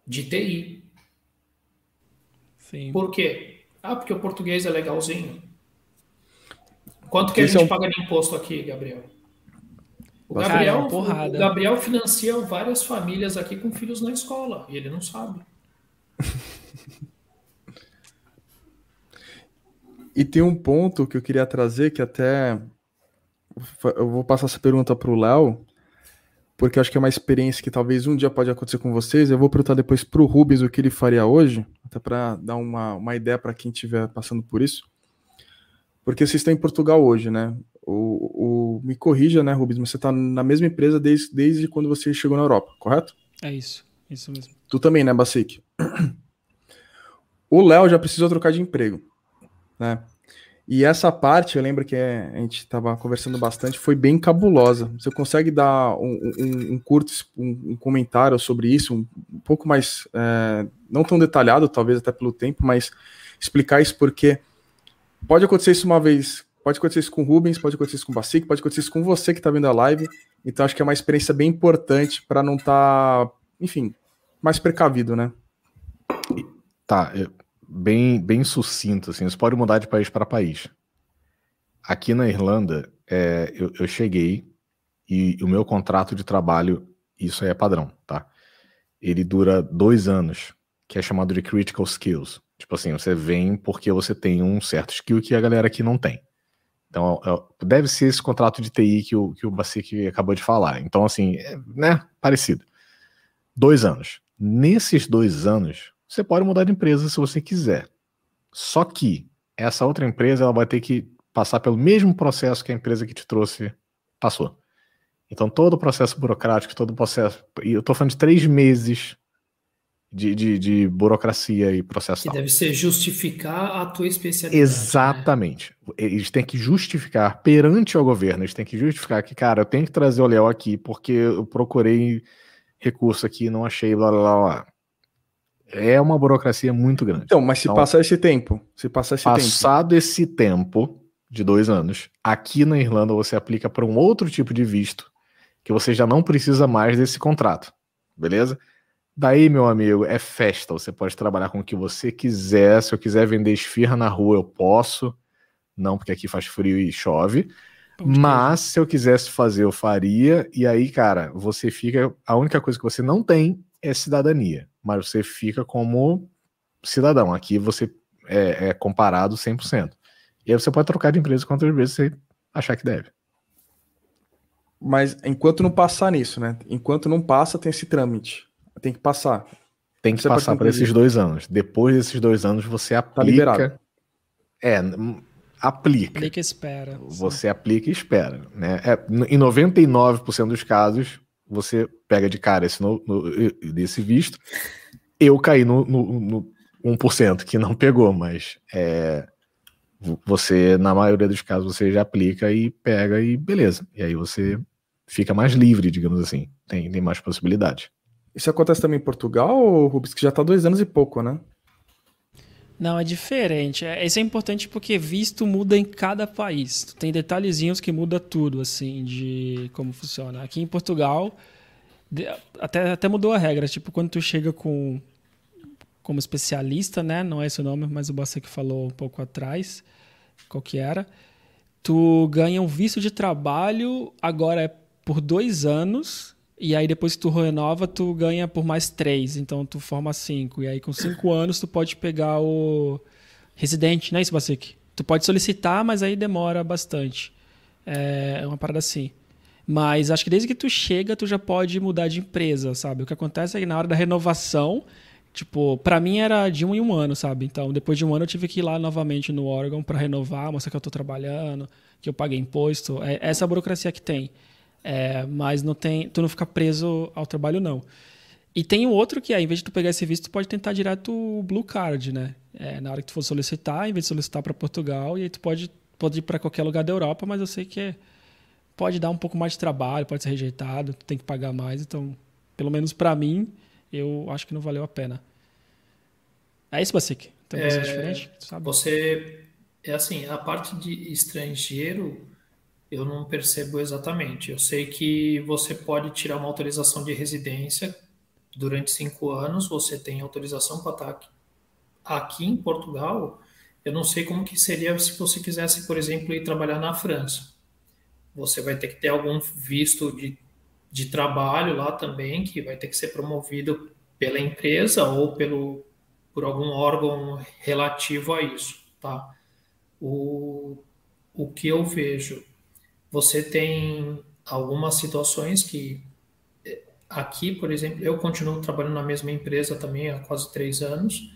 de TI. Sim. Por quê? Ah, porque o português é legalzinho. Quanto que Esse a gente é um... paga de imposto aqui, Gabriel? O Gabriel, o Gabriel financia várias famílias aqui com filhos na escola e ele não sabe. e tem um ponto que eu queria trazer que até eu vou passar essa pergunta para o Léo, porque eu acho que é uma experiência que talvez um dia pode acontecer com vocês. Eu vou perguntar depois para o Rubens o que ele faria hoje, até para dar uma, uma ideia para quem estiver passando por isso. Porque vocês estão em Portugal hoje, né? O, o me corrija, né, Rubens? Mas você está na mesma empresa desde, desde quando você chegou na Europa, correto? É isso, isso mesmo. Tu também, né, Basic? O Léo já precisou trocar de emprego, né? E essa parte, eu lembro que a gente estava conversando bastante, foi bem cabulosa. Você consegue dar um, um, um curto um, um, comentário sobre isso, um, pouco mais, é, não tão detalhado, talvez até pelo tempo, mas explicar isso porque pode acontecer isso uma vez, pode acontecer isso com o Rubens, pode acontecer isso com o Basic, pode acontecer isso com você que está vendo a live. Então acho que é uma experiência bem importante para não estar, tá, enfim, mais precavido, né? Tá, eu bem, bem sucinto, assim, você pode mudar de país para país. Aqui na Irlanda, é, eu, eu, cheguei e o meu contrato de trabalho, isso aí é padrão, tá? Ele dura dois anos, que é chamado de critical skills. Tipo assim, você vem porque você tem um certo skill que a galera aqui não tem. Então, é, deve ser esse contrato de TI que o, que o Basic acabou de falar. Então, assim, é, né, parecido. Dois anos. Nesses dois anos, você pode mudar de empresa se você quiser. Só que essa outra empresa ela vai ter que passar pelo mesmo processo que a empresa que te trouxe passou. Então, todo o processo burocrático, todo o processo. E eu estou falando de três meses de, de, de burocracia e processo. Que deve ser justificar a tua especialidade. Né? Exatamente. Né? Eles têm que justificar perante o governo, eles têm que justificar que, cara, eu tenho que trazer o Léo aqui porque eu procurei recurso aqui não achei, blá blá blá é uma burocracia muito grande. Então, mas se então, passar esse tempo, se passar esse passado tempo. esse tempo de dois anos, aqui na Irlanda você aplica para um outro tipo de visto que você já não precisa mais desse contrato, beleza? Daí, meu amigo, é festa. Você pode trabalhar com o que você quiser. Se eu quiser vender esfirra na rua, eu posso. Não, porque aqui faz frio e chove. Mas se eu quisesse fazer, eu faria. E aí, cara, você fica. A única coisa que você não tem é cidadania mas você fica como cidadão. Aqui você é, é comparado 100%. E aí você pode trocar de empresa quantas vezes você achar que deve. Mas enquanto não passar nisso, né? Enquanto não passa, tem esse trâmite. Tem que passar. Tem que você passar por esses dois anos. Depois desses dois anos, você tá aplica. Tá liberado. É, aplica. Aplica e espera. Você aplica e espera. Né? É, em 99% dos casos, você pega de cara esse, no, no, desse visto. Eu caí no, no, no 1% que não pegou, mas é, você, na maioria dos casos, você já aplica e pega e beleza. E aí você fica mais livre, digamos assim. Tem, tem mais possibilidade. Isso acontece também em Portugal, Rubens, que já está dois anos e pouco, né? Não, é diferente. É, isso é importante porque visto muda em cada país. Tem detalhezinhos que muda tudo, assim, de como funciona. Aqui em Portugal, até, até mudou a regra. Tipo, quando tu chega com como especialista, né? Não é esse o nome, mas o que falou um pouco atrás, qual que era. Tu ganha um visto de trabalho, agora é por dois anos, e aí depois que tu renova, tu ganha por mais três, então tu forma cinco. E aí com cinco anos tu pode pegar o residente, não é isso, Basic? Tu pode solicitar, mas aí demora bastante. É uma parada assim. Mas acho que desde que tu chega, tu já pode mudar de empresa, sabe? O que acontece é que na hora da renovação, tipo, para mim era de um em um ano, sabe? Então, depois de um ano eu tive que ir lá novamente no órgão para renovar, mostrar que eu tô trabalhando, que eu paguei imposto. É essa burocracia que tem. É, mas não tem, tu não fica preso ao trabalho, não. E tem o outro que é, em vez de tu pegar esse visto, tu pode tentar direto o Blue Card, né? É, na hora que tu for solicitar, em vez de solicitar para Portugal, e aí tu pode, pode ir para qualquer lugar da Europa, mas eu sei que é, pode dar um pouco mais de trabalho, pode ser rejeitado, tu tem que pagar mais, então, pelo menos para mim, eu acho que não valeu a pena. É isso, Basic? Tem uma é, diferente? Você, é assim, a parte de estrangeiro, eu não percebo exatamente. Eu sei que você pode tirar uma autorização de residência durante cinco anos, você tem autorização para estar aqui aqui em Portugal, eu não sei como que seria se você quisesse, por exemplo, ir trabalhar na França. Você vai ter que ter algum visto de, de trabalho lá também, que vai ter que ser promovido pela empresa ou pelo, por algum órgão relativo a isso, tá? O, o que eu vejo, você tem algumas situações que eh, aqui, por exemplo, eu continuo trabalhando na mesma empresa também há quase três anos,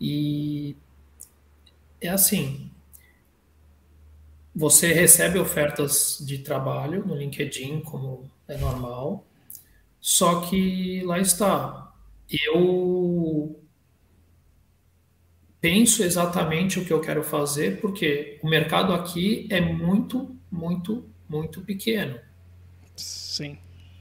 e é assim: você recebe ofertas de trabalho no LinkedIn, como é normal, só que lá está. Eu penso exatamente o que eu quero fazer, porque o mercado aqui é muito, muito, muito pequeno. Sim.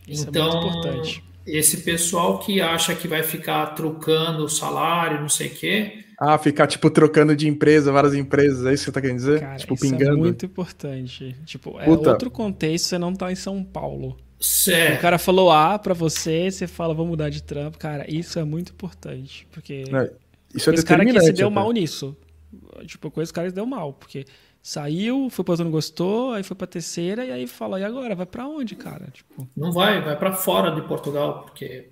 Isso então, é muito então, importante esse pessoal que acha que vai ficar trocando salário, não sei o quê. Ah, ficar, tipo, trocando de empresa, várias empresas, é isso que você tá querendo dizer? Cara, tipo, isso é pingando. é muito importante. Tipo, é Puta. outro contexto, você não tá em São Paulo. Certo. O cara falou A pra você, você fala, vou mudar de trampo. Cara, isso é muito importante, porque... É, isso é esse cara que se deu mal nisso. Tipo, com esse cara se deu mal, porque Saiu, foi para não gostou, aí foi para terceira e aí fala, e agora? Vai para onde, cara? Tipo... Não vai, vai para fora de Portugal, porque.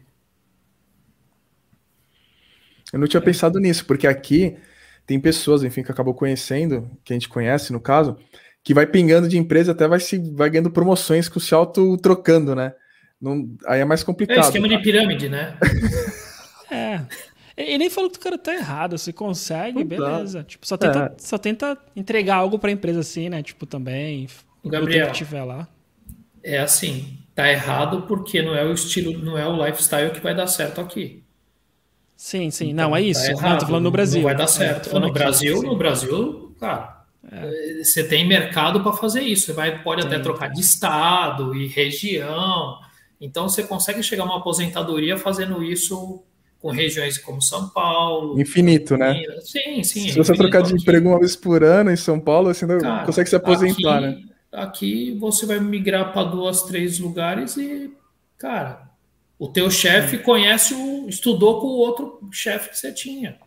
Eu não tinha é. pensado nisso, porque aqui tem pessoas, enfim, que acabou conhecendo, que a gente conhece no caso, que vai pingando de empresa até vai se vai ganhando promoções com se auto trocando, né? Não, aí é mais complicado. É esquema de pirâmide, né? é. E nem falou que o cara tá errado. Se consegue, beleza. Tipo, só tenta, é. só tenta entregar algo pra empresa assim, né? Tipo, também. O Gabriel, que tiver lá. É assim, tá errado porque não é o estilo, não é o lifestyle que vai dar certo aqui. Sim, sim. Então, não, é isso. Tá errado, não, tô falando no Brasil. Não vai dar certo. É, no Brasil, aqui, no Brasil, cara, é. você tem mercado para fazer isso. Você vai, pode tem, até trocar de estado e região. Então você consegue chegar a uma aposentadoria fazendo isso com regiões como São Paulo. Infinito, né? Sim, sim. Se você trocar de emprego uma vez por ano em São Paulo, você não Cara, consegue se aposentar, aqui, né? Aqui você vai migrar para duas, três lugares e, cara, o teu chefe conhece o. estudou com o outro chefe que você tinha.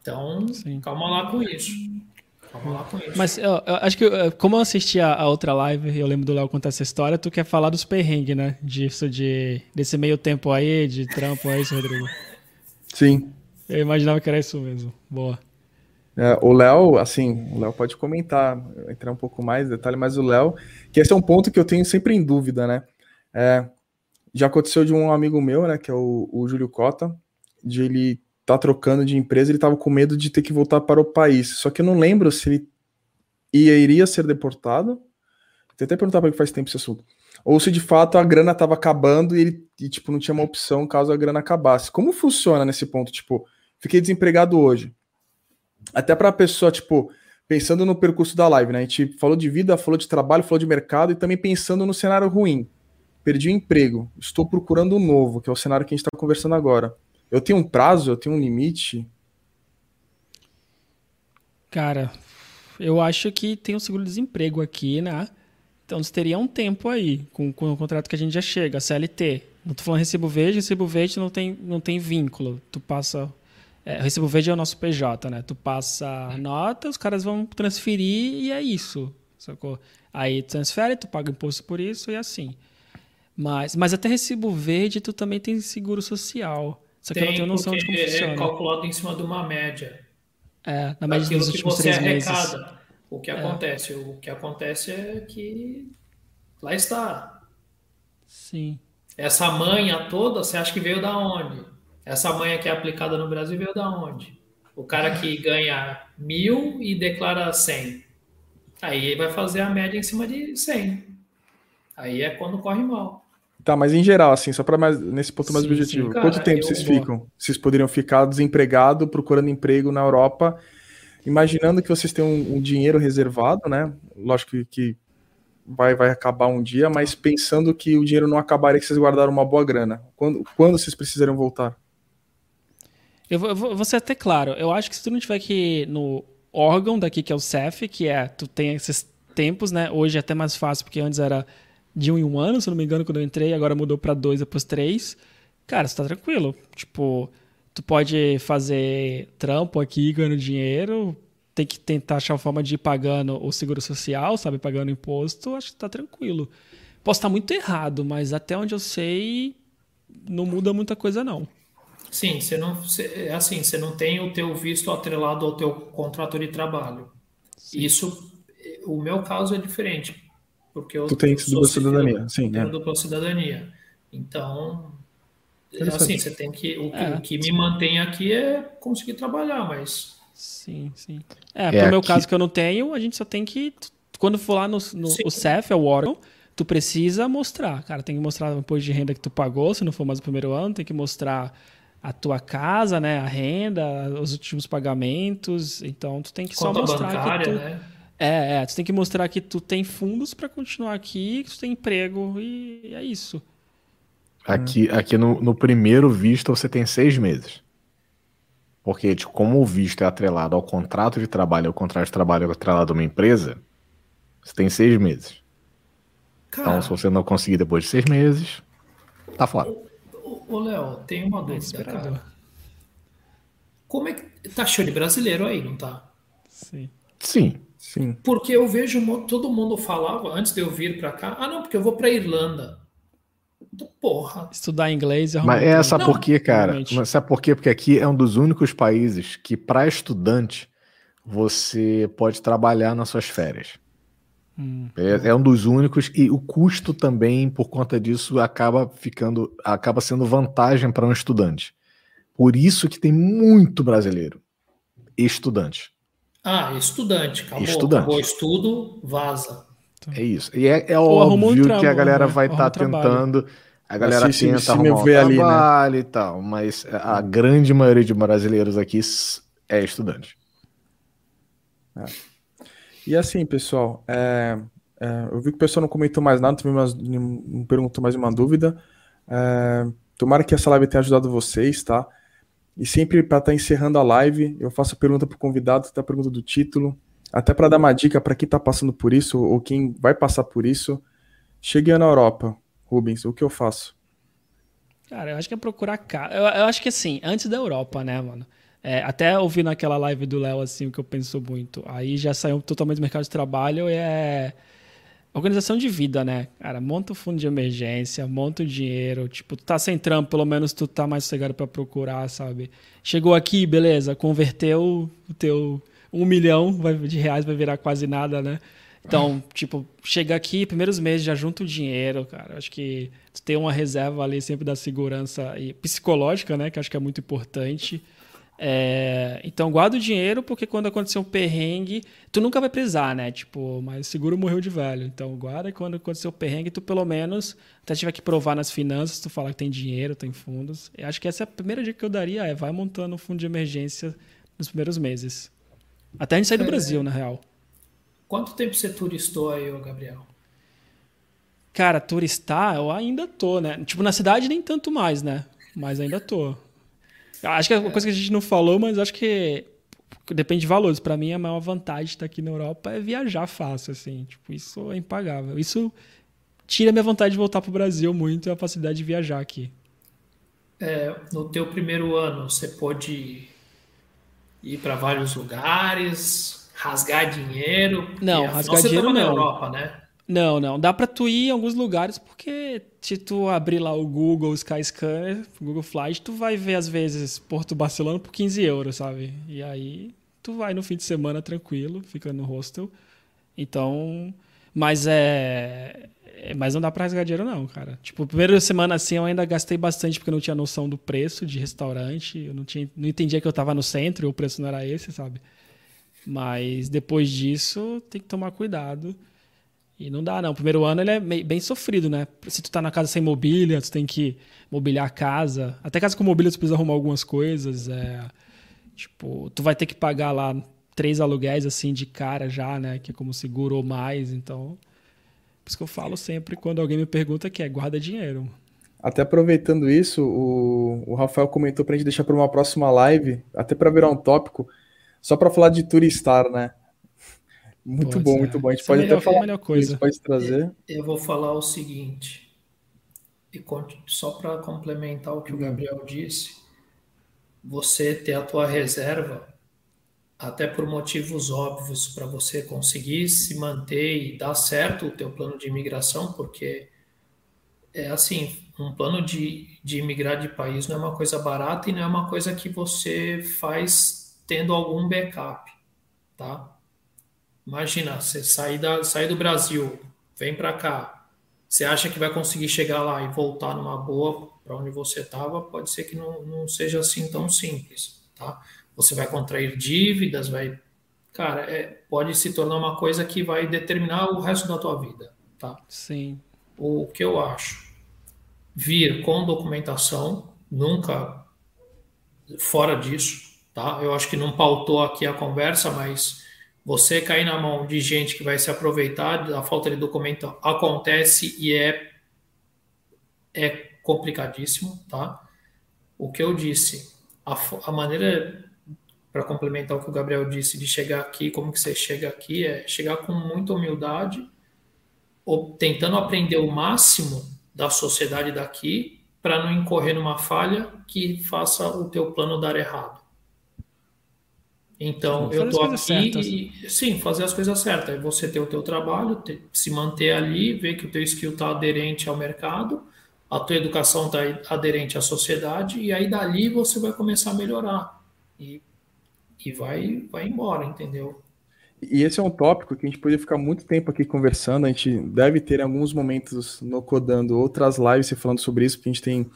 Então, sim. calma lá com isso. Vamos lá com isso. Mas eu, eu acho que, como eu assisti a, a outra live e eu lembro do Léo contar essa história, tu quer falar dos perrengues, né? Disso, de, desse meio tempo aí, de trampo, é isso, Rodrigo? Sim. Eu imaginava que era isso mesmo. Boa. É, o Léo, assim, o Léo pode comentar, entrar um pouco mais em detalhe, mas o Léo, que esse é um ponto que eu tenho sempre em dúvida, né? É, já aconteceu de um amigo meu, né, que é o, o Júlio Cota, de ele tá trocando de empresa, ele tava com medo de ter que voltar para o país. Só que eu não lembro se ele ia, iria ser deportado. Tem até perguntar para ele faz tempo esse assunto. Ou se de fato a grana tava acabando e ele e, tipo, não tinha uma opção caso a grana acabasse. Como funciona nesse ponto? Tipo, fiquei desempregado hoje. Até para a pessoa, tipo, pensando no percurso da live, né? A gente falou de vida, falou de trabalho, falou de mercado e também pensando no cenário ruim. Perdi o emprego, estou procurando um novo, que é o cenário que a gente está conversando agora. Eu tenho um prazo, eu tenho um limite? Cara, eu acho que tem um seguro-desemprego aqui, né? Então você teria um tempo aí, com, com o contrato que a gente já chega, CLT. Não tô falando recibo verde, recibo verde não tem, não tem vínculo. Tu passa. É, recibo verde é o nosso PJ, né? Tu passa nota, os caras vão transferir e é isso. Sacou? Aí tu transfere, tu paga imposto por isso e é assim. Mas, mas até recibo verde, tu também tem seguro social. Só que tem, eu não tenho noção de como é funciona. É calculado em cima de uma média. É, na média dos últimos três arrecada. meses. O que é. acontece? O que acontece é que lá está. Sim. Essa manha toda, você acha que veio da onde? Essa manha que é aplicada no Brasil veio da onde? O cara que ganha mil e declara 100. Aí ele vai fazer a média em cima de 100. Aí é quando corre mal. Tá, mas em geral, assim, só para mais nesse ponto mais sim, objetivo, sim, cara, quanto tempo vocês vou... ficam? Vocês poderiam ficar desempregado, procurando emprego na Europa, imaginando que vocês têm um, um dinheiro reservado, né? Lógico que, que, vai, vai acabar um dia, mas pensando que o dinheiro não acabaria, que vocês guardaram uma boa grana. Quando, quando vocês precisariam voltar? Eu vou, eu vou ser até claro, eu acho que se tu não tiver aqui no órgão daqui, que é o CEF, que é, tu tem esses tempos, né? Hoje é até mais fácil, porque antes era de um em um ano, se não me engano, quando eu entrei, agora mudou para dois, depois três. Cara, você tá tranquilo. Tipo, tu pode fazer trampo aqui, ganhando dinheiro, tem que tentar achar uma forma de ir pagando o seguro social, sabe, pagando imposto, acho que tá tranquilo. Posso estar muito errado, mas até onde eu sei, não muda muita coisa não. Sim, você não, você, assim, você não tem o teu visto atrelado ao teu contrato de trabalho. Sim. Isso, o meu caso é diferente porque eu, tu tem dupla cidadania, eu, sim. Tenho é. dupla cidadania. Então, assim, você tem que. O, é, o que me mantém aqui é conseguir trabalhar, mas. Sim, sim. É, é pro meu caso que eu não tenho, a gente só tem que. Quando for lá no, no o CEF, é o órgão, tu precisa mostrar. Cara, tem que mostrar o imposto de renda que tu pagou, se não for mais o primeiro ano, tem que mostrar a tua casa, né, a renda, os últimos pagamentos. Então, tu tem que Conta só mostrar bancária, que tu... Né? É, é, tu tem que mostrar que tu tem fundos para continuar aqui, que tu tem emprego e é isso. Aqui, aqui no, no primeiro visto você tem seis meses. Porque, tipo, como o visto é atrelado ao contrato de trabalho, o contrato de trabalho é atrelado a uma empresa, você tem seis meses. Cara, então, se você não conseguir depois de seis meses, tá fora. Ô, Léo, tem uma dúvida, cara. Como é que. Tá show de brasileiro aí, não tá? Sim. Sim. Sim. Porque eu vejo todo mundo falava antes de eu vir para cá, ah não, porque eu vou para Irlanda. Porra. Estudar inglês é Mas é, sabe por quê, cara? Mas sabe por quê? Porque aqui é um dos únicos países que para estudante você pode trabalhar nas suas férias. Hum. É, é, um dos únicos e o custo também por conta disso acaba ficando acaba sendo vantagem para um estudante. Por isso que tem muito brasileiro estudante. Ah, estudante, acabou, estudante. acabou o estudo, vaza. É isso. E é, é óbvio um que a galera né? vai estar tá tentando. A galera Assiste, tenta arrumar um trabalho ali, né? e tal, mas a grande maioria de brasileiros aqui é estudante. É. E assim, pessoal, é, é, eu vi que o pessoal não comentou mais nada, também não perguntou mais uma dúvida. É, tomara que essa live tenha ajudado vocês, tá? E sempre para estar tá encerrando a live, eu faço a pergunta para o convidado, a pergunta do título, até para dar uma dica para quem está passando por isso ou quem vai passar por isso. Cheguei na Europa, Rubens, o que eu faço? Cara, eu acho que é procurar casa. Eu, eu, acho que assim, antes da Europa, né, mano? É, até ouvindo aquela live do Léo, assim, que eu penso muito. Aí já saiu totalmente do mercado de trabalho e é Organização de vida, né? Cara, monta o fundo de emergência, monta o dinheiro. Tipo, tu tá sem trampo, pelo menos tu tá mais sossegado para procurar, sabe? Chegou aqui, beleza, converteu o teu um milhão de reais, vai virar quase nada, né? Então, tipo, chega aqui, primeiros meses já junta o dinheiro, cara. Acho que tu tem uma reserva ali sempre da segurança e psicológica, né? Que acho que é muito importante. É, então guarda o dinheiro porque quando acontecer um perrengue, tu nunca vai precisar, né? Tipo, mas seguro morreu de velho. Então guarda quando acontecer o perrengue, tu pelo menos até tiver que provar nas finanças, tu falar que tem dinheiro, tem fundos. Eu acho que essa é a primeira dica que eu daria, é vai montando um fundo de emergência nos primeiros meses. Até a gente sair do é. Brasil, na real. Quanto tempo você turistou aí, Gabriel? Cara, turistar, eu ainda tô, né? Tipo, na cidade nem tanto mais, né? Mas ainda tô. Acho que é uma coisa que a gente não falou, mas acho que depende de valores. Para mim, a maior vantagem de estar aqui na Europa é viajar fácil, assim. Tipo, isso é impagável. Isso tira minha vontade de voltar pro Brasil muito a facilidade de viajar aqui. É, no teu primeiro ano, você pode ir para vários lugares, rasgar dinheiro. Não, rasgar dinheiro não. Europa, né? Não, não. Dá para tu ir em alguns lugares porque se tu abrir lá o Google Skyscanner, Google Flight, tu vai ver às vezes Porto Barcelona por 15 euros, sabe? E aí tu vai no fim de semana tranquilo, fica no hostel. Então, mas é, é mas não dá para rasgar dinheiro não, cara. Tipo, primeira semana assim eu ainda gastei bastante porque eu não tinha noção do preço de restaurante, eu não tinha não entendia que eu tava no centro e o preço não era esse, sabe? Mas depois disso, tem que tomar cuidado. E não dá, não. O primeiro ano ele é bem sofrido, né? Se tu tá na casa sem mobília, tu tem que mobiliar a casa. Até casa com mobília tu precisa arrumar algumas coisas. É... Tipo, tu vai ter que pagar lá três aluguéis assim de cara já, né? Que é como seguro ou mais. Então, por isso que eu falo sempre quando alguém me pergunta que é guarda dinheiro. Até aproveitando isso, o, o Rafael comentou pra gente deixar para uma próxima live, até para virar um tópico, só para falar de Turistar, né? Muito pode bom, muito bom. A gente Essa pode é melhor, até falar. Melhor coisa. pode trazer. Eu vou falar o seguinte, e só para complementar o que o hum. Gabriel disse, você ter a tua reserva, até por motivos óbvios, para você conseguir se manter e dar certo o teu plano de imigração, porque é assim, um plano de, de imigrar de país não é uma coisa barata e não é uma coisa que você faz tendo algum backup, tá? Imagina, você sair, da, sair do Brasil, vem para cá, você acha que vai conseguir chegar lá e voltar numa boa para onde você estava, pode ser que não, não seja assim tão simples, tá? Você vai contrair dívidas, vai... Cara, é, pode se tornar uma coisa que vai determinar o resto da tua vida, tá? Sim. O que eu acho? Vir com documentação, nunca fora disso, tá? Eu acho que não pautou aqui a conversa, mas você cair na mão de gente que vai se aproveitar da falta de documento acontece e é, é complicadíssimo, tá? O que eu disse, a, a maneira para complementar o que o Gabriel disse de chegar aqui, como que você chega aqui, é chegar com muita humildade, ou tentando aprender o máximo da sociedade daqui para não incorrer numa falha que faça o teu plano dar errado. Então, eu tô aqui e, sim, fazer as coisas certas. É você ter o teu trabalho, ter, se manter ali, ver que o teu skill está aderente ao mercado, a tua educação está aderente à sociedade, e aí dali você vai começar a melhorar. E, e vai, vai embora, entendeu? E esse é um tópico que a gente poderia ficar muito tempo aqui conversando. A gente deve ter em alguns momentos no Codando outras lives falando sobre isso, porque a gente tem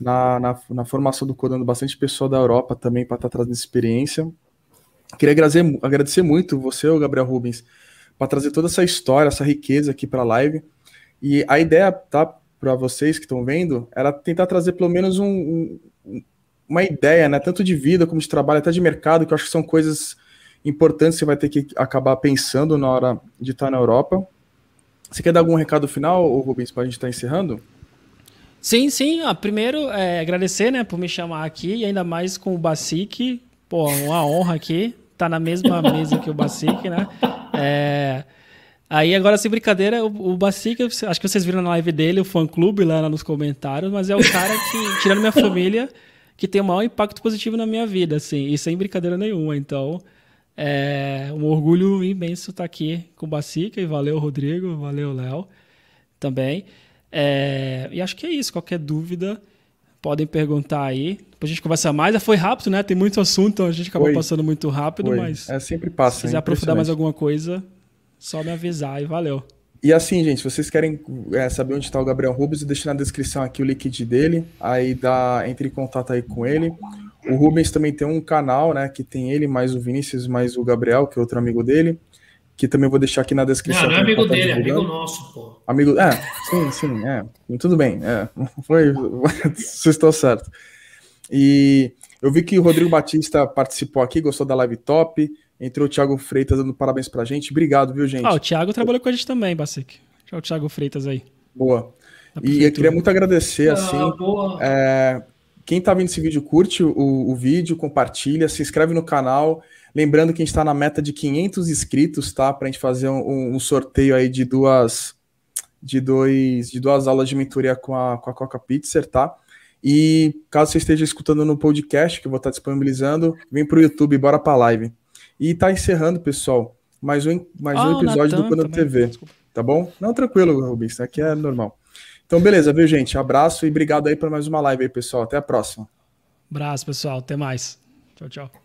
na, na, na formação do Codando bastante pessoal da Europa também para estar tá trazendo experiência. Queria agradecer, agradecer muito você, Gabriel Rubens, para trazer toda essa história, essa riqueza aqui para a live. E a ideia, tá, para vocês que estão vendo, era tentar trazer pelo menos um, um, uma ideia, né, tanto de vida como de trabalho, até de mercado, que eu acho que são coisas importantes que você vai ter que acabar pensando na hora de estar na Europa. Você quer dar algum recado final, Rubens, para a gente estar tá encerrando? Sim, sim. Ah, primeiro, é, agradecer né, por me chamar aqui, e ainda mais com o Basic. Pô, uma honra aqui tá na mesma mesa que o Basic, né? É... Aí agora, sem brincadeira, o, Basic, acho que vocês viram na live dele, o fã-clube lá nos comentários, mas é o cara que, tirando minha família, que tem o maior impacto positivo na minha vida, assim, e sem brincadeira nenhuma. Então, é um orgulho imenso estar aqui com o Basic, e valeu, Rodrigo, valeu, Léo, também. É... E acho que é isso, qualquer dúvida podem perguntar aí. Depois a gente conversa mais. Foi rápido, né? Tem muito assunto, então a gente acabou passando muito rápido, mas. É sempre passa. Se quiser aprofundar mais alguma coisa, só me avisar e valeu. E assim, gente, se vocês querem é, saber onde está o Gabriel Rubens, eu deixo na descrição aqui o link dele. Aí dá, entre em contato aí com ele. O Rubens também tem um canal, né? Que tem ele, mais o Vinícius, mais o Gabriel, que é outro amigo dele que também vou deixar aqui na descrição. Não, não é amigo dele, é amigo nosso, pô. Amigo, é, sim, sim, é. Tudo bem, é. Foi, vocês estão certo. E eu vi que o Rodrigo Batista participou aqui, gostou da live top. Entrou o Thiago Freitas dando parabéns pra gente. Obrigado, viu, gente? Ah, o Thiago trabalhou com a gente também, Basic. Tchau, o Thiago Freitas aí. Boa. E eu queria muito agradecer, ah, assim. É, quem tá vendo esse vídeo, curte o, o vídeo, compartilha, se inscreve no canal. Lembrando que a gente está na meta de 500 inscritos, tá? Para a gente fazer um, um, sorteio aí de duas de, dois, de duas aulas de mentoria com a, com a Coca Pizza, tá? E caso você esteja escutando no podcast, que eu vou estar disponibilizando, vem para o YouTube, bora para a live. E tá encerrando, pessoal, mais um, mais ah, um episódio Natan do Quando TV. Desculpa. Tá bom? Não, tranquilo, Rubens, aqui é normal. Então, beleza, viu, gente? Abraço e obrigado aí por mais uma live aí, pessoal. Até a próxima. Abraço, pessoal. Até mais. Tchau, tchau.